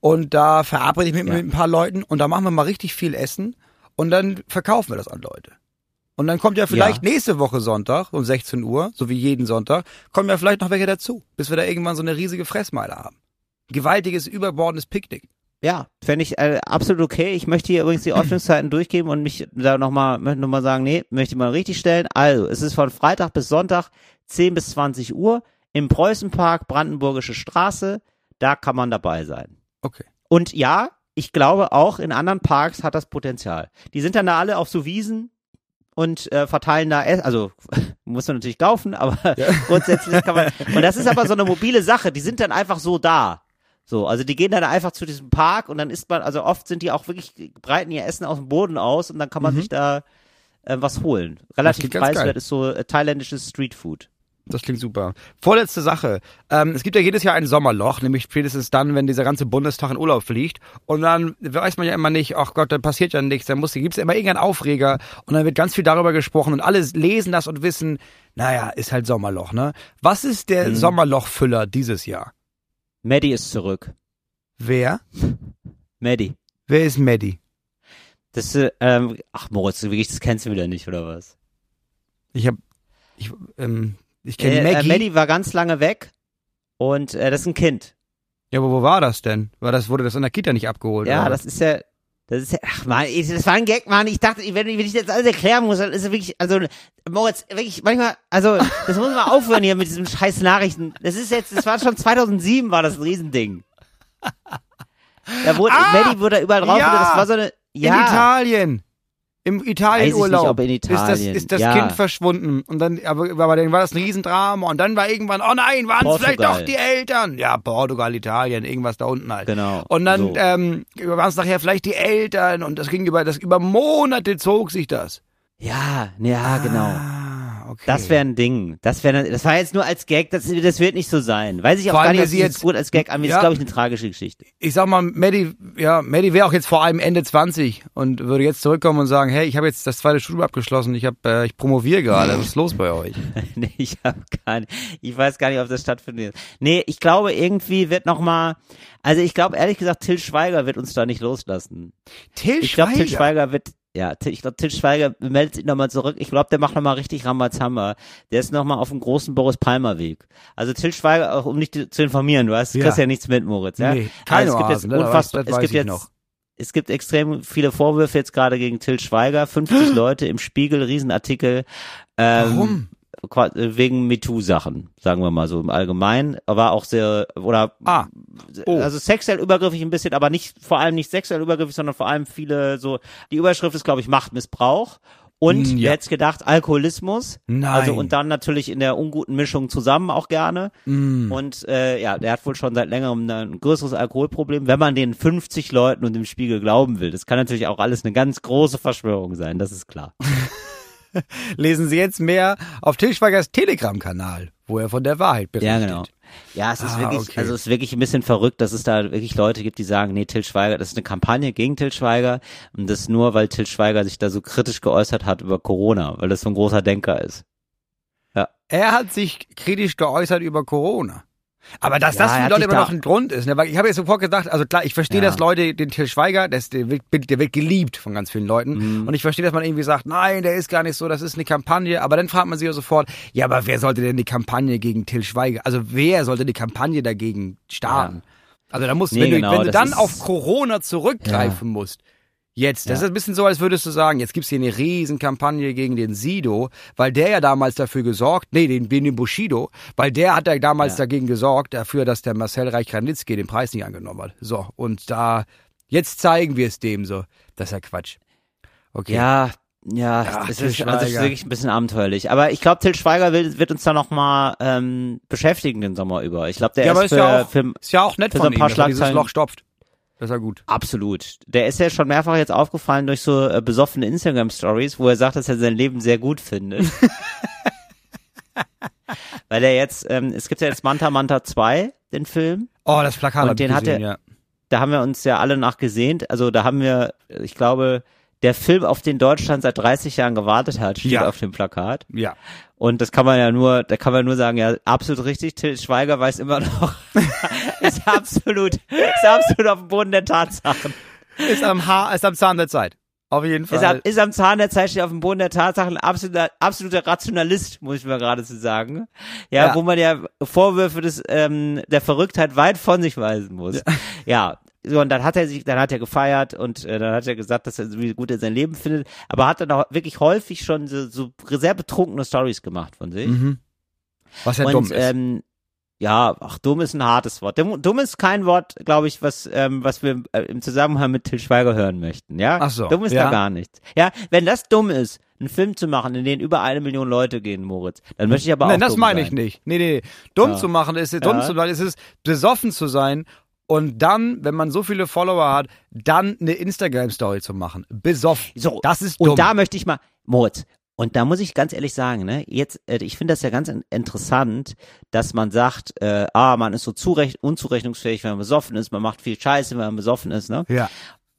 und da verabrede ich mich Ja. mit ein paar Leuten und da machen wir mal richtig viel Essen und dann verkaufen wir das an Leute. Und dann kommt ja vielleicht Ja. nächste Woche Sonntag um 16 Uhr, so wie jeden Sonntag, kommen ja vielleicht noch welche dazu, bis wir da irgendwann so eine riesige Fressmeile haben. Gewaltiges, überbordendes Picknick. Ja, fände ich äh, absolut okay. Ich möchte hier übrigens die Öffnungszeiten durchgeben und mich da nochmal, möchte nochmal sagen, nee, möchte ich mal richtig stellen. Also, es ist von Freitag bis Sonntag 10 bis 20 Uhr im Preußenpark, Brandenburgische Straße. Da kann man dabei sein. Okay. Und ja, ich glaube auch in anderen Parks hat das Potenzial. Die sind dann da alle auf so Wiesen und äh, verteilen da, Ess- also muss man natürlich kaufen, aber grundsätzlich kann man. Und das ist aber so eine mobile Sache. Die sind dann einfach so da. So, also die gehen dann einfach zu diesem Park und dann isst man, also oft sind die auch wirklich breiten ihr Essen aus dem Boden aus und dann kann man sich da äh, was holen. Relativ preiswert ist so äh, thailändisches Streetfood. Das klingt super. Vorletzte Sache. Ähm, es gibt ja jedes Jahr ein Sommerloch, nämlich spätestens dann, wenn dieser ganze Bundestag in Urlaub fliegt. Und dann weiß man ja immer nicht, ach Gott, dann passiert ja nichts. Dann muss, gibt's ja immer irgendeinen Aufreger und dann wird ganz viel darüber gesprochen und alle lesen das und wissen, naja, ist halt Sommerloch, ne? Was ist der Sommerlochfüller dieses Jahr? Maddie ist zurück. Wer? Maddie. Wer ist Maddie? Das, äh, ähm, ach Moritz, du wirklich, das kennst du wieder nicht, oder was? Ich hab, ich, ähm, ich kenne Äh, Maggie. Äh, Maddie war ganz lange weg und äh, das ist ein Kind. ja, aber wo war das denn? War das, wurde das in der Kita nicht abgeholt? Ja, oder das ist ja, das ist ach man, das war ein Gag, Mann. Ich dachte, wenn, wenn ich das alles erklären muss, dann ist es wirklich, also, Moritz, wirklich, manchmal, also, das muss man aufhören hier mit diesen scheiß Nachrichten. Das ist jetzt, das war schon 2007 war das ein Riesending. Da wurde, Ah, Maddie wurde überall drauf, ja, das war so eine, In ja. Italien. Im Italienurlaub in ist das, Italien. ist das Ja. Kind verschwunden. Und dann, aber, aber dann war das ein Riesendrama. Und dann war irgendwann, oh nein, waren es vielleicht doch die Eltern? Ja, Portugal, Italien, irgendwas da unten halt. Genau, Und dann so. ähm, waren es nachher vielleicht die Eltern. Und das ging über, das über Monate zog sich das. Ja, ja, genau. Okay. Das wäre ein Ding. Das wäre, das war jetzt nur als Gag, das, das wird nicht so sein. Weiß ich auch Vor gar allem, nicht, ob sie jetzt gut als Gag an. Ja. ist, glaube ich, eine tragische Geschichte. ich sag mal, Maddie, ja, Maddie wäre auch jetzt vor allem Ende 20 und würde jetzt zurückkommen und sagen, hey, ich habe jetzt das zweite Studium abgeschlossen, ich habe, äh, ich promoviere gerade. Was ist los bei euch? nee, ich hab gar nicht, ich weiß gar nicht, ob das stattfindet. Nee, ich glaube, irgendwie wird noch mal, also ich glaube, ehrlich gesagt, Till Schweiger wird uns da nicht loslassen. Till Ich glaube, Till Schweiger. Schweiger wird, ja, ich glaube, Till Schweiger meldet sich nochmal zurück. Ich glaube, der macht nochmal richtig Rambazamba. Der ist nochmal auf dem großen Boris Palmer Weg. Also Till Schweiger, auch um dich zu informieren, du hast, du Ja. kriegst ja nichts mit, Moritz, ja? Nee, keine also es gibt Oasen, jetzt ne? unfassbar, Das weiß es gibt jetzt, noch. es gibt extrem viele Vorwürfe jetzt gerade gegen Till Schweiger. 50 Leute im Spiegel, Riesenartikel. Ähm, Warum? Qua- wegen MeToo-Sachen, sagen wir mal so im Allgemeinen, war auch sehr, oder, Ah. Oh. also sexuell übergriffig ein bisschen, aber nicht, vor allem nicht sexuell übergriffig, sondern vor allem viele so, die Überschrift ist, glaube ich, Machtmissbrauch. Und, Mm, wer ja. hätte gedacht, Alkoholismus. Nein. Also, und dann natürlich in der unguten Mischung zusammen auch gerne. Mm. Und äh, ja, der hat wohl schon seit längerem ein größeres Alkoholproblem, wenn man den 50 Leuten und dem Spiegel glauben will. Das kann natürlich auch alles eine ganz große Verschwörung sein, das ist klar. Lesen Sie jetzt mehr auf Til Schweigers Telegram-Kanal, wo er von der Wahrheit berichtet. Ja, genau. Ja, es ist Ah, wirklich, okay. also es ist wirklich ein bisschen verrückt, dass es da wirklich Leute gibt, die sagen, nee, Till Schweiger, das ist eine Kampagne gegen Till Schweiger und das nur, weil Till Schweiger sich da so kritisch geäußert hat über Corona, weil das so ein großer Denker ist. Er hat sich kritisch geäußert über Corona. Aber dass Ja, das für Leute immer noch ein Grund ist, ne? Weil ich habe jetzt sofort gedacht, also klar, ich verstehe, Ja. dass Leute den Til Schweiger, der, ist, der, wird, der wird geliebt von ganz vielen Leuten. Mhm. Und ich verstehe, dass man irgendwie sagt, nein, der ist gar nicht so, das ist eine Kampagne. Aber dann fragt man sich ja sofort, ja, aber wer sollte denn die Kampagne gegen Til Schweiger? Also wer sollte die Kampagne dagegen starten? Also da musst du, Nee, wenn du, genau, wenn du dann auf Corona zurückgreifen musst, Jetzt, das Ja. ist ein bisschen so, als würdest du sagen, jetzt gibt's hier eine Riesenkampagne gegen den Sido, weil der ja damals dafür gesorgt, nee, den, den Bushido, weil der hat ja damals Ja. dagegen gesorgt, dafür, dass der Marcel Reich-Granitzky den Preis nicht angenommen hat. So, und da, jetzt zeigen wir es dem so. Das ist ja Quatsch. Okay. Ja, ja, Ja, es ist, also es ist wirklich ein bisschen abenteuerlich. Aber ich glaube, Till Schweiger will, wird uns da noch mal ähm, beschäftigen den Sommer über. Ich glaube, der ja, aber ist ist für, ja, auch, für ist ja auch nett für von so ein ihm, paar er dieses Schlagzeilen- Loch stopft. Das ist ja gut. Absolut. Der ist ja schon mehrfach jetzt aufgefallen durch so äh, besoffene Instagram-Stories, wo er sagt, dass er sein Leben sehr gut findet. Weil er jetzt, ähm, es gibt ja jetzt Manta Manta 2, den Film. Oh, das Plakat Und hab ich den hat gesehen, er- ja. Da haben wir uns ja alle nachgesehnt. Also da haben wir, ich glaube, der Film, auf den Deutschland seit 30 Jahren gewartet hat, steht Ja. auf dem Plakat. Ja. Und das kann man ja nur, da kann man nur sagen, ja, absolut richtig. Till Schweiger weiß immer noch, ist absolut, ist absolut auf dem Boden der Tatsachen. Ist am Haar, ist am Zahn der Zeit. Auf jeden Fall. Ist am, ist am Zahn der Zeit, steht auf dem Boden der Tatsachen, absoluter, absoluter Rationalist, muss ich mal geradezu sagen. Ja, Ja. wo man ja Vorwürfe des, ähm, der Verrücktheit weit von sich weisen muss. Ja. So, und dann hat er sich, dann hat er gefeiert und äh, dann hat er gesagt, dass er so wie gut er sein Leben findet, aber hat dann auch wirklich häufig schon so, so sehr betrunkene Stories gemacht von sich. mhm. Was ja und dumm ist. ähm, ja, ach, dumm ist ein hartes Wort. Dumm, ist kein Wort, glaube ich, was ähm, was wir äh, im Zusammenhang mit Till Schweiger hören möchten. Ja, Ach so, dumm ist ja. da gar nichts. Ja, wenn das dumm ist, einen Film zu machen, in den über eine Million Leute gehen, Moritz, dann möchte ich aber Nein, auch das dumm meine sein. ich nicht. Nee, nee, nee. Dumm Ja. zu machen ist, dumm Ja. zu machen ist es, besoffen zu sein und dann, wenn man so viele Follower hat, dann eine Instagram-Story zu machen. Besoffen. So, Das ist dumm. Und da möchte ich mal, Moritz, und da muss ich ganz ehrlich sagen, ne, jetzt, äh, ich finde das ja ganz in- interessant, dass man sagt, äh, ah, man ist so zurecht, unzurechnungsfähig, wenn man besoffen ist, man macht viel Scheiße, wenn man besoffen ist, ne? ja.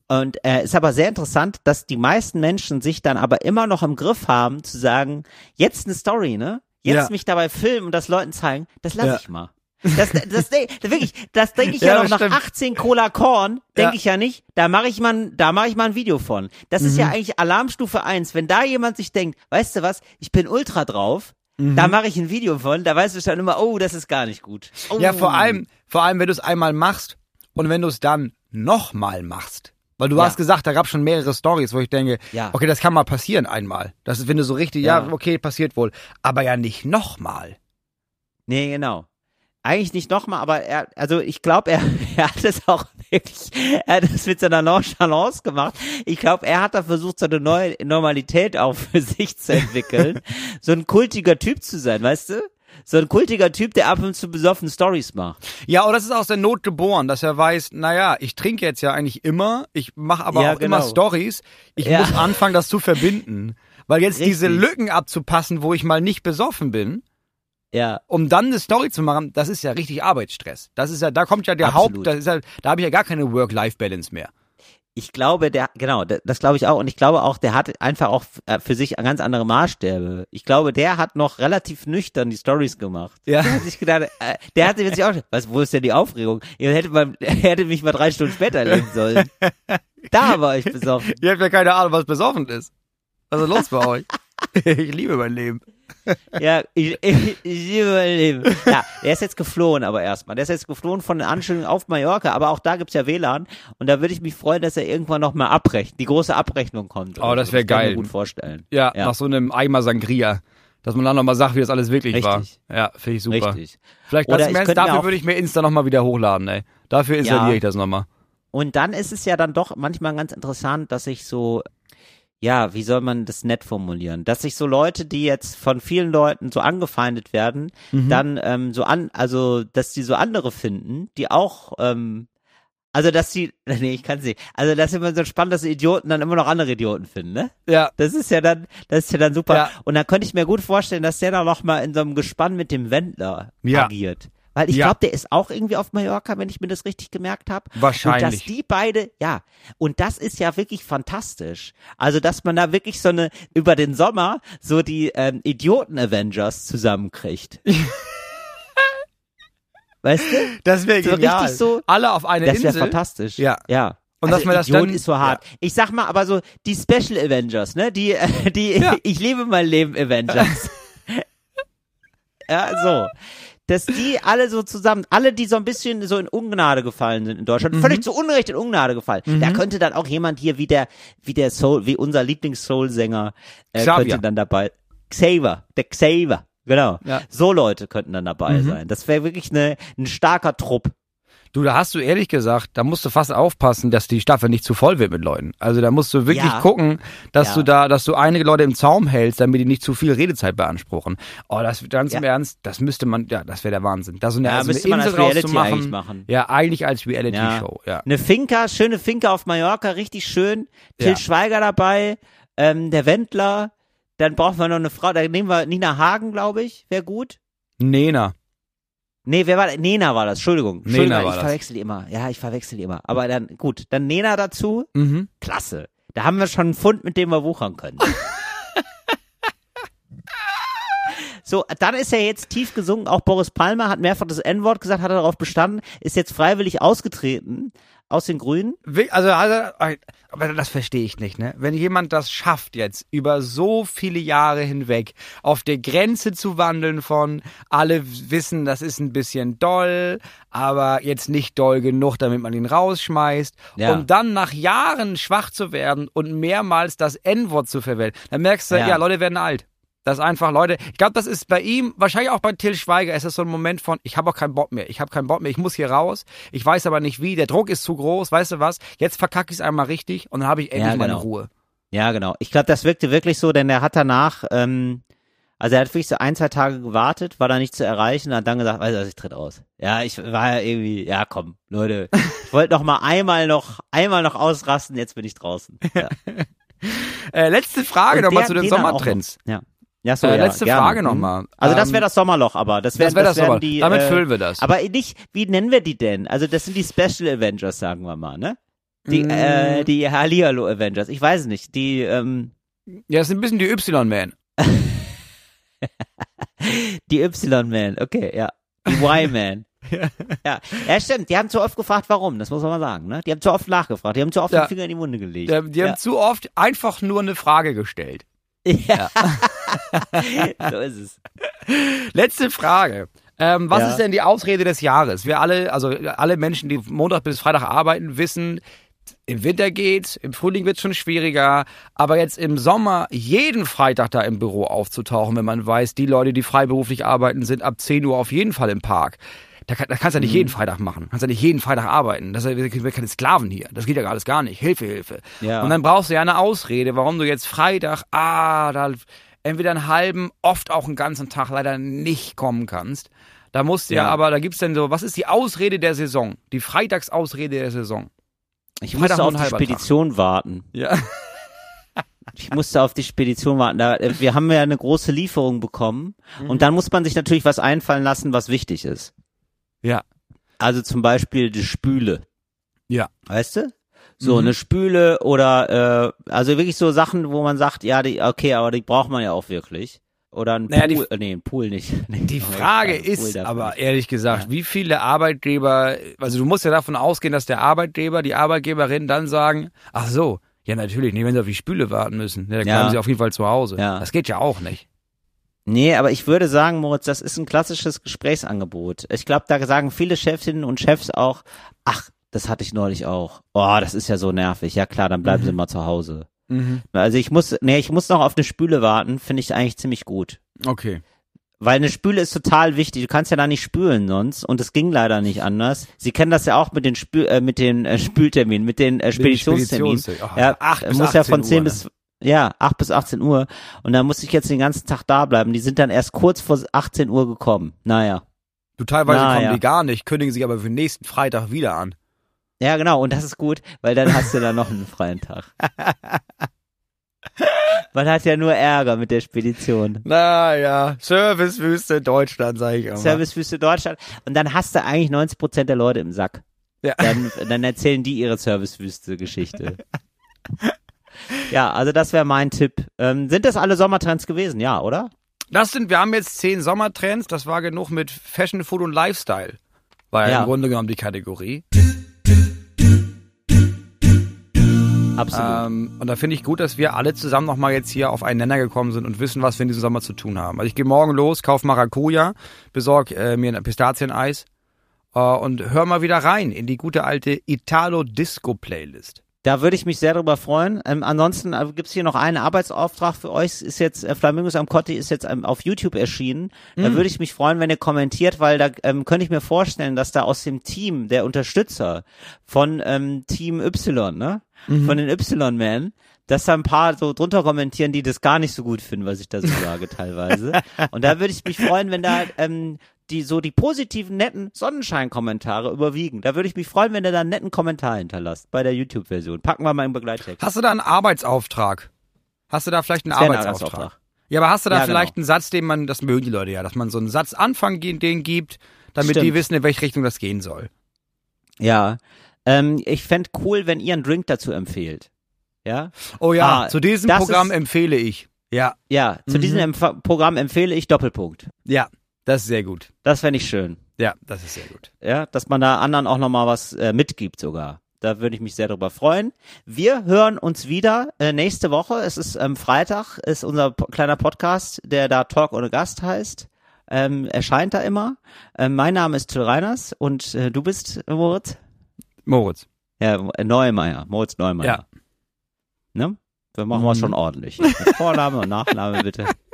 Und äh, ist aber sehr interessant, dass die meisten Menschen sich dann aber immer noch im Griff haben, zu sagen, jetzt eine Story, ne? Jetzt Ja. mich dabei filmen und das Leuten zeigen, das lasse Ja. ich mal. Das, das, das, wirklich, das denke ich ja, Ja, noch nach stimmt. 18 Cola Korn, denke Ja. ich ja nicht, da mache ich mal, ein- da mache ich mal ein Video von. Das ist Mhm. ja eigentlich Alarmstufe 1. Wenn da jemand sich denkt, weißt du was, ich bin ultra drauf, Mhm. da mache ich ein Video von, da weißt du schon immer, oh, das ist gar nicht gut. Oh. Ja, vor allem, vor allem, wenn du es einmal machst und wenn du es dann nochmal machst. Weil du Ja. hast gesagt, da gab schon mehrere Stories, wo ich denke, Ja. okay, das kann mal passieren einmal. Das ist, wenn du so richtig, ja, Ja. okay, passiert wohl. Aber ja nicht nochmal. Nee, genau. Eigentlich nicht nochmal, aber er, also ich glaube, er, er hat es auch wirklich, er hat es mit seiner Nonchalance gemacht. Ich glaube, er hat da versucht, so eine neue Normalität auch für sich zu entwickeln. so ein kultiger Typ zu sein, weißt du? So ein kultiger Typ, der ab und zu besoffen Stories macht. Ja, oder es ist aus der Not geboren, dass er weiß, naja, ich trinke jetzt ja eigentlich immer, ich mache aber Ja, auch immer genau. Stories. Ich Ja. muss anfangen, das zu verbinden. Weil jetzt diese Richtig. Lücken abzupassen, wo ich mal nicht besoffen bin, Ja, um dann eine Story zu machen, das ist ja richtig Arbeitsstress. Das ist ja, da kommt ja der Absolut. Haupt, das ist ja, da habe ich ja gar keine Work-Life-Balance mehr. ich glaube, der, genau, das glaube ich auch. Und ich glaube auch, der hat einfach auch äh, für sich ganz andere Maßstäbe. Ich glaube, der hat noch relativ nüchtern die Stories gemacht. Ja. Der hat sich gedacht, äh, der hatte sich auch, was, wo ist denn die Aufregung? Ihr hätte mal, er hätte mich mal drei Stunden später erleben sollen. Da war ich besoffen. Ihr habt ja keine Ahnung, was besoffen ist. Was ist los bei euch? ich liebe mein Leben. Ja, ich, ich, ich liebe mein Leben. Ja, der ist jetzt geflohen, aber erstmal. Der ist jetzt geflohen von den Anschuldigungen auf Mallorca, aber auch da gibt's ja WLAN. Und da würde ich mich freuen, dass er irgendwann noch mal abrechnet, die große Abrechnung kommt. Oh, das wär kann ich mir geil. gut vorstellen. Ja, Ja. nach so einem Eimer Sangria. Dass man dann nochmal sagt, wie das alles wirklich Richtig. war. Ja, finde ich super. Richtig. Vielleicht Oder ganz im ich Ernst, könnte mir dafür würde ich mir Insta nochmal wieder hochladen, ey. Dafür installiere Ja. ich das nochmal. Und dann ist es ja dann doch manchmal ganz interessant, dass sich so, ja, wie soll man das nett formulieren? Dass sich so Leute, die jetzt von vielen Leuten so angefeindet werden, Mhm. dann ähm, so an, also dass die so andere finden, die auch, ähm, also dass die, nee, ich kann nicht, also das ist immer so spannend, dass Idioten dann immer noch andere Idioten finden, ne? Ja. Das ist ja dann, das ist ja dann super. Ja. Und dann könnte ich mir gut vorstellen, dass der dann noch mal in so einem Gespann mit dem Wendler Ja. agiert. Weil ich Ja. glaube, der ist auch irgendwie auf Mallorca, wenn ich mir das richtig gemerkt habe. Wahrscheinlich. Und dass die beide, ja, und das ist ja wirklich fantastisch. Also, dass man da wirklich so eine, über den Sommer so die ähm, Idioten-Avengers zusammenkriegt. weißt du? Das wäre So genial. richtig so- Alle auf eine Das wäre Insel. fantastisch. Ja. Ja. Und also dass man das Idiot dann- ist so hart. Ich sag mal, aber so die Special Avengers, ne? Die, äh, die, Ja. ich lebe mein Leben Avengers. ja, so. Dass die alle so zusammen, alle, die so ein bisschen so in Ungnade gefallen sind in Deutschland, Mhm. völlig zu Unrecht in Ungnade gefallen. Da könnte dann auch jemand hier wie der, wie der Soul, wie unser Lieblings-Soul-Sänger, äh, Xavier. könnte dann dabei, Xaver, der Xaver, genau. Ja. So Leute könnten dann dabei sein. Das wäre wirklich eine, ein starker Trupp. Du, da hast du ehrlich gesagt, da musst du fast aufpassen, dass die Staffel nicht zu voll wird mit Leuten. Also da musst du wirklich Ja. gucken, dass Ja. du da, dass du einige Leute im Zaum hältst, damit die nicht zu viel Redezeit beanspruchen. Oh, das ganz im Ja. Ernst, das müsste man, ja, das wäre der Wahnsinn. Da so eine, Ja, also müsste eine man als Reality rauszumachen. eigentlich machen. Ja, eigentlich als Reality-Show, ja. Eine Finca, schöne Finca auf Mallorca, richtig schön. Till. Schweiger dabei, ähm, der Wendler. Dann brauchen wir noch eine Frau, da nehmen wir Nina Hagen, glaube ich, wäre gut. Nena. Nee, wer war Nena war das, Entschuldigung. Nena Entschuldigung, war ich verwechsel die immer. Ja, ich verwechsel die immer. Aber dann, gut, dann Nena dazu, Mhm. klasse. Da haben wir schon einen Fund, mit dem wir wuchern können. So, dann ist er jetzt tief gesungen. Auch Boris Palmer hat mehrfach das N-Wort gesagt, hat er darauf bestanden, ist jetzt freiwillig ausgetreten aus den Grünen. Also, also, aber das verstehe ich nicht, ne? Wenn jemand das schafft, jetzt über so viele Jahre hinweg auf der Grenze zu wandeln von alle wissen, das ist ein bisschen doll, aber jetzt nicht doll genug, damit man ihn rausschmeißt, Ja. und dann nach Jahren schwach zu werden und mehrmals das N-Wort zu verwenden, dann merkst du, ja. Ja. Leute werden alt. Das ist einfach, Leute, ich glaube, das ist bei ihm, wahrscheinlich auch bei Till Schweiger, ist das so ein Moment von, ich habe auch keinen Bock mehr, ich habe keinen Bock mehr, ich muss hier raus, ich weiß aber nicht wie, der Druck ist zu groß, weißt du was, jetzt verkacke ich es einmal richtig und dann habe ich endlich Ja, meine genau. Ruhe. Ja, genau. Ich glaube, das wirkte wirklich so, denn er hat danach, ähm, also er hat wirklich so ein, zwei Tage gewartet, war da nicht zu erreichen, hat dann gesagt, weißt du was, ich tritt aus. Ja, ich war ja irgendwie, ja komm, Leute, ich wollte noch mal einmal noch, einmal noch ausrasten, jetzt bin ich draußen. Ja. Äh, letzte Frage nochmal zu den Sommertrends. Ja. Ja, so, Äh, ja, letzte gerne. Frage Mhm. nochmal. Also das Ähm, wäre das Sommerloch, aber das wäre Das wäre das, wären Sommer. die. Damit äh, füllen wir das. Aber nicht, wie nennen wir die denn? Also das sind die Special Avengers, sagen wir mal, ne? Die, Mm. äh, die Hallihallo Avengers. Ich weiß nicht. Die, ähm, ja, das sind ein bisschen die Y-Man. Die Y-Man, okay, ja. Die Y-Man. ja. ja, stimmt. Die haben zu oft gefragt, warum. Das muss man mal sagen. Ne? Die haben zu oft nachgefragt. Die haben zu oft Ja. den Finger in die Wunde gelegt. Die, die ja. haben zu oft einfach nur eine Frage gestellt. ja. so ist es. Letzte Frage. Ähm, was Ja. ist denn die Ausrede des Jahres? Wir alle, also alle Menschen, die Montag bis Freitag arbeiten, wissen, im Winter geht's, im Frühling wird's schon schwieriger, aber jetzt im Sommer jeden Freitag da im Büro aufzutauchen, wenn man weiß, die Leute, die freiberuflich arbeiten, sind ab 10 Uhr auf jeden Fall im Park. Da, kann, da kannst du ja nicht Mhm. jeden Freitag machen. Kannst ja nicht jeden Freitag arbeiten. Das sind wir keine Sklaven hier. Das geht ja alles gar nicht. Hilfe, Hilfe. Ja. Und dann brauchst du ja eine Ausrede, warum du jetzt Freitag, ah, da entweder einen halben, oft auch einen ganzen Tag leider nicht kommen kannst. Da musst du ja, Ja. aber da gibt's denn so, was ist die Ausrede der Saison? Die Freitagsausrede der Saison. Ich Freitag musste auf die Spedition warten. Ja. Ich musste auf die Spedition warten. Da, äh, wir haben ja eine große Lieferung bekommen. Mhm. Und dann muss man sich natürlich was einfallen lassen, was wichtig ist. Ja. Also zum Beispiel die Spüle. Ja. Weißt du? So, Mhm. eine Spüle oder, äh, also wirklich so Sachen, wo man sagt, ja, die, okay, aber die braucht man ja auch wirklich. Oder ein Naja, die- Pool, äh, nee, ein Pool nicht. Nee, Die Frage ist aber nicht. ehrlich gesagt, wie viele Arbeitgeber, also du musst ja davon ausgehen, dass der Arbeitgeber, die Arbeitgeberin dann sagen, ach so, ja natürlich, nicht wenn sie auf die Spüle warten müssen. Ja, dann Ja. bleiben sie auf jeden Fall zu Hause. Ja. Das geht ja auch nicht. Nee, aber ich würde sagen, Moritz, das ist ein klassisches Gesprächsangebot. Ich glaube, da sagen viele Chefinnen und Chefs auch, ach, das hatte ich neulich auch. Oh, das ist ja so nervig. Ja klar, dann bleiben Sie mal zu Hause. Mhm. Also ich muss, nee, ich muss noch auf eine Spüle warten, finde ich eigentlich ziemlich gut. Okay. Weil eine Spüle ist total wichtig. Du kannst ja da nicht spülen sonst und es ging leider nicht anders. Sie kennen das ja auch mit den Spül äh, mit den äh, Spülterminen, mit den äh, Speditionsterminen. Speditions- oh, ja, acht bis muss ja 18 von 10 Uhr, bis ja, 8 bis 18 Uhr und dann muss ich jetzt den ganzen Tag da bleiben. Die sind dann erst kurz vor 18 Uhr gekommen. Naja. Du teilweise Na, kommen ja. die gar nicht, kündigen sich aber für nächsten Freitag wieder an. Ja, genau, und das ist gut, weil dann hast du da noch einen freien Tag. Man hat ja nur Ärger mit der Spedition. Naja, Servicewüste Deutschland, sage ich immer. Servicewüste Deutschland. Und dann hast du eigentlich 90 Prozent der Leute im Sack. Ja. Dann, dann erzählen die ihre Servicewüste-Geschichte. ja, also das wäre mein Tipp. Ähm, sind das alle Sommertrends gewesen? Ja, oder? Das sind, wir haben jetzt zehn Sommertrends, das war genug mit Fashion, Food und Lifestyle. War ja, Ja. im Grunde genommen die Kategorie. Absolut. Ähm, und da finde ich gut, dass wir alle zusammen nochmal jetzt hier auf einen Nenner gekommen sind und wissen, was wir in diesem Sommer zu tun haben. Also ich gehe morgen los, kauf Maracuja, besorg äh, mir ein Pistazieneis äh, und hör mal wieder rein in die gute alte Italo-Disco-Playlist. Da würde ich mich sehr darüber freuen. Ähm, ansonsten äh, gibt's hier noch einen Arbeitsauftrag für euch. Ist jetzt äh, Flamingos am Cotti ist jetzt ähm, auf YouTube erschienen. Da würde ich mich freuen, wenn ihr kommentiert, weil da ähm, könnte ich mir vorstellen, dass da aus dem Team der Unterstützer von ähm, Team Y, ne, von den Y-Men, dass da ein paar so drunter kommentieren, die das gar nicht so gut finden, was ich da so sage teilweise. Und da würde ich mich freuen, wenn da ähm, die so die positiven, netten Sonnenschein-Kommentare überwiegen. Da würde ich mich freuen, wenn ihr da einen netten Kommentar hinterlasst bei der YouTube-Version. Packen wir mal im Begleittext. Hast du da einen Arbeitsauftrag? Hast du da vielleicht einen Arbeitsauftrag? Arbeitsauftrag. Ja, aber hast du da Ja, vielleicht genau. einen Satz, den man, das mögen die Leute ja, dass man so einen Satz Anfang ge- den gibt, damit die Stimmt. wissen, in welche Richtung das gehen soll. Ja. Ähm, ich fänd cool, wenn ihr einen Drink dazu empfehlt. Ja? Oh ja, Ah, zu diesem Programm empfehle ich. Ja, Ja, zu Mhm. diesem Empf Programm empfehle ich Doppelpunkt. ja, das ist sehr gut. Das fände ich schön. Ja, das ist sehr gut. Ja, dass man da anderen auch nochmal was äh, mitgibt sogar. Da würde ich mich sehr darüber freuen. Wir hören uns wieder äh, nächste Woche. Es ist ähm, Freitag, ist unser po kleiner Podcast, der da Talk ohne Gast heißt. Ähm, erscheint da immer. Ähm, mein Name ist Till Reiners und äh, du bist Moritz? Moritz. Ja, äh, Neumeier. Moritz Neumeier. Ja. Ne? Wir machen wir schon ordentlich. Vorname und Nachname bitte.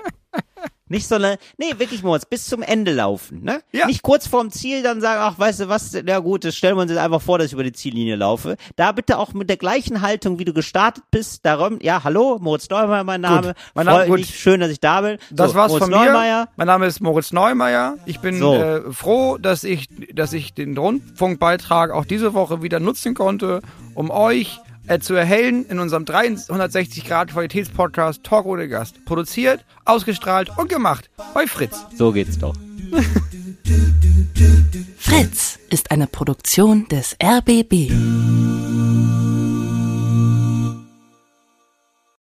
Nicht so eine, nee, wirklich Moritz, bis zum Ende laufen, ne? Ja. Nicht kurz vorm Ziel dann sagen, ach, weißt du was, na gut, das stellen wir uns jetzt einfach vor, dass ich über die Ziellinie laufe. Da bitte auch mit der gleichen Haltung, wie du gestartet bist, darum, ja, hallo, Moritz Neumeier, mein Name. mein Name- gut. mich, schön, dass ich da bin. Das so, war's Moritz von mir. Neumeier. Mein Name ist Moritz Neumeier. Ich bin So. äh, froh, dass ich, dass ich den Rundfunkbeitrag auch diese Woche wieder nutzen konnte, um euch äh, zu erhellen in unserem 360 Grad Qualitätspodcast Talk ohne Gast. Produziert, ausgestrahlt und gemacht bei Fritz. So geht's doch. Fritz ist eine Produktion des RBB.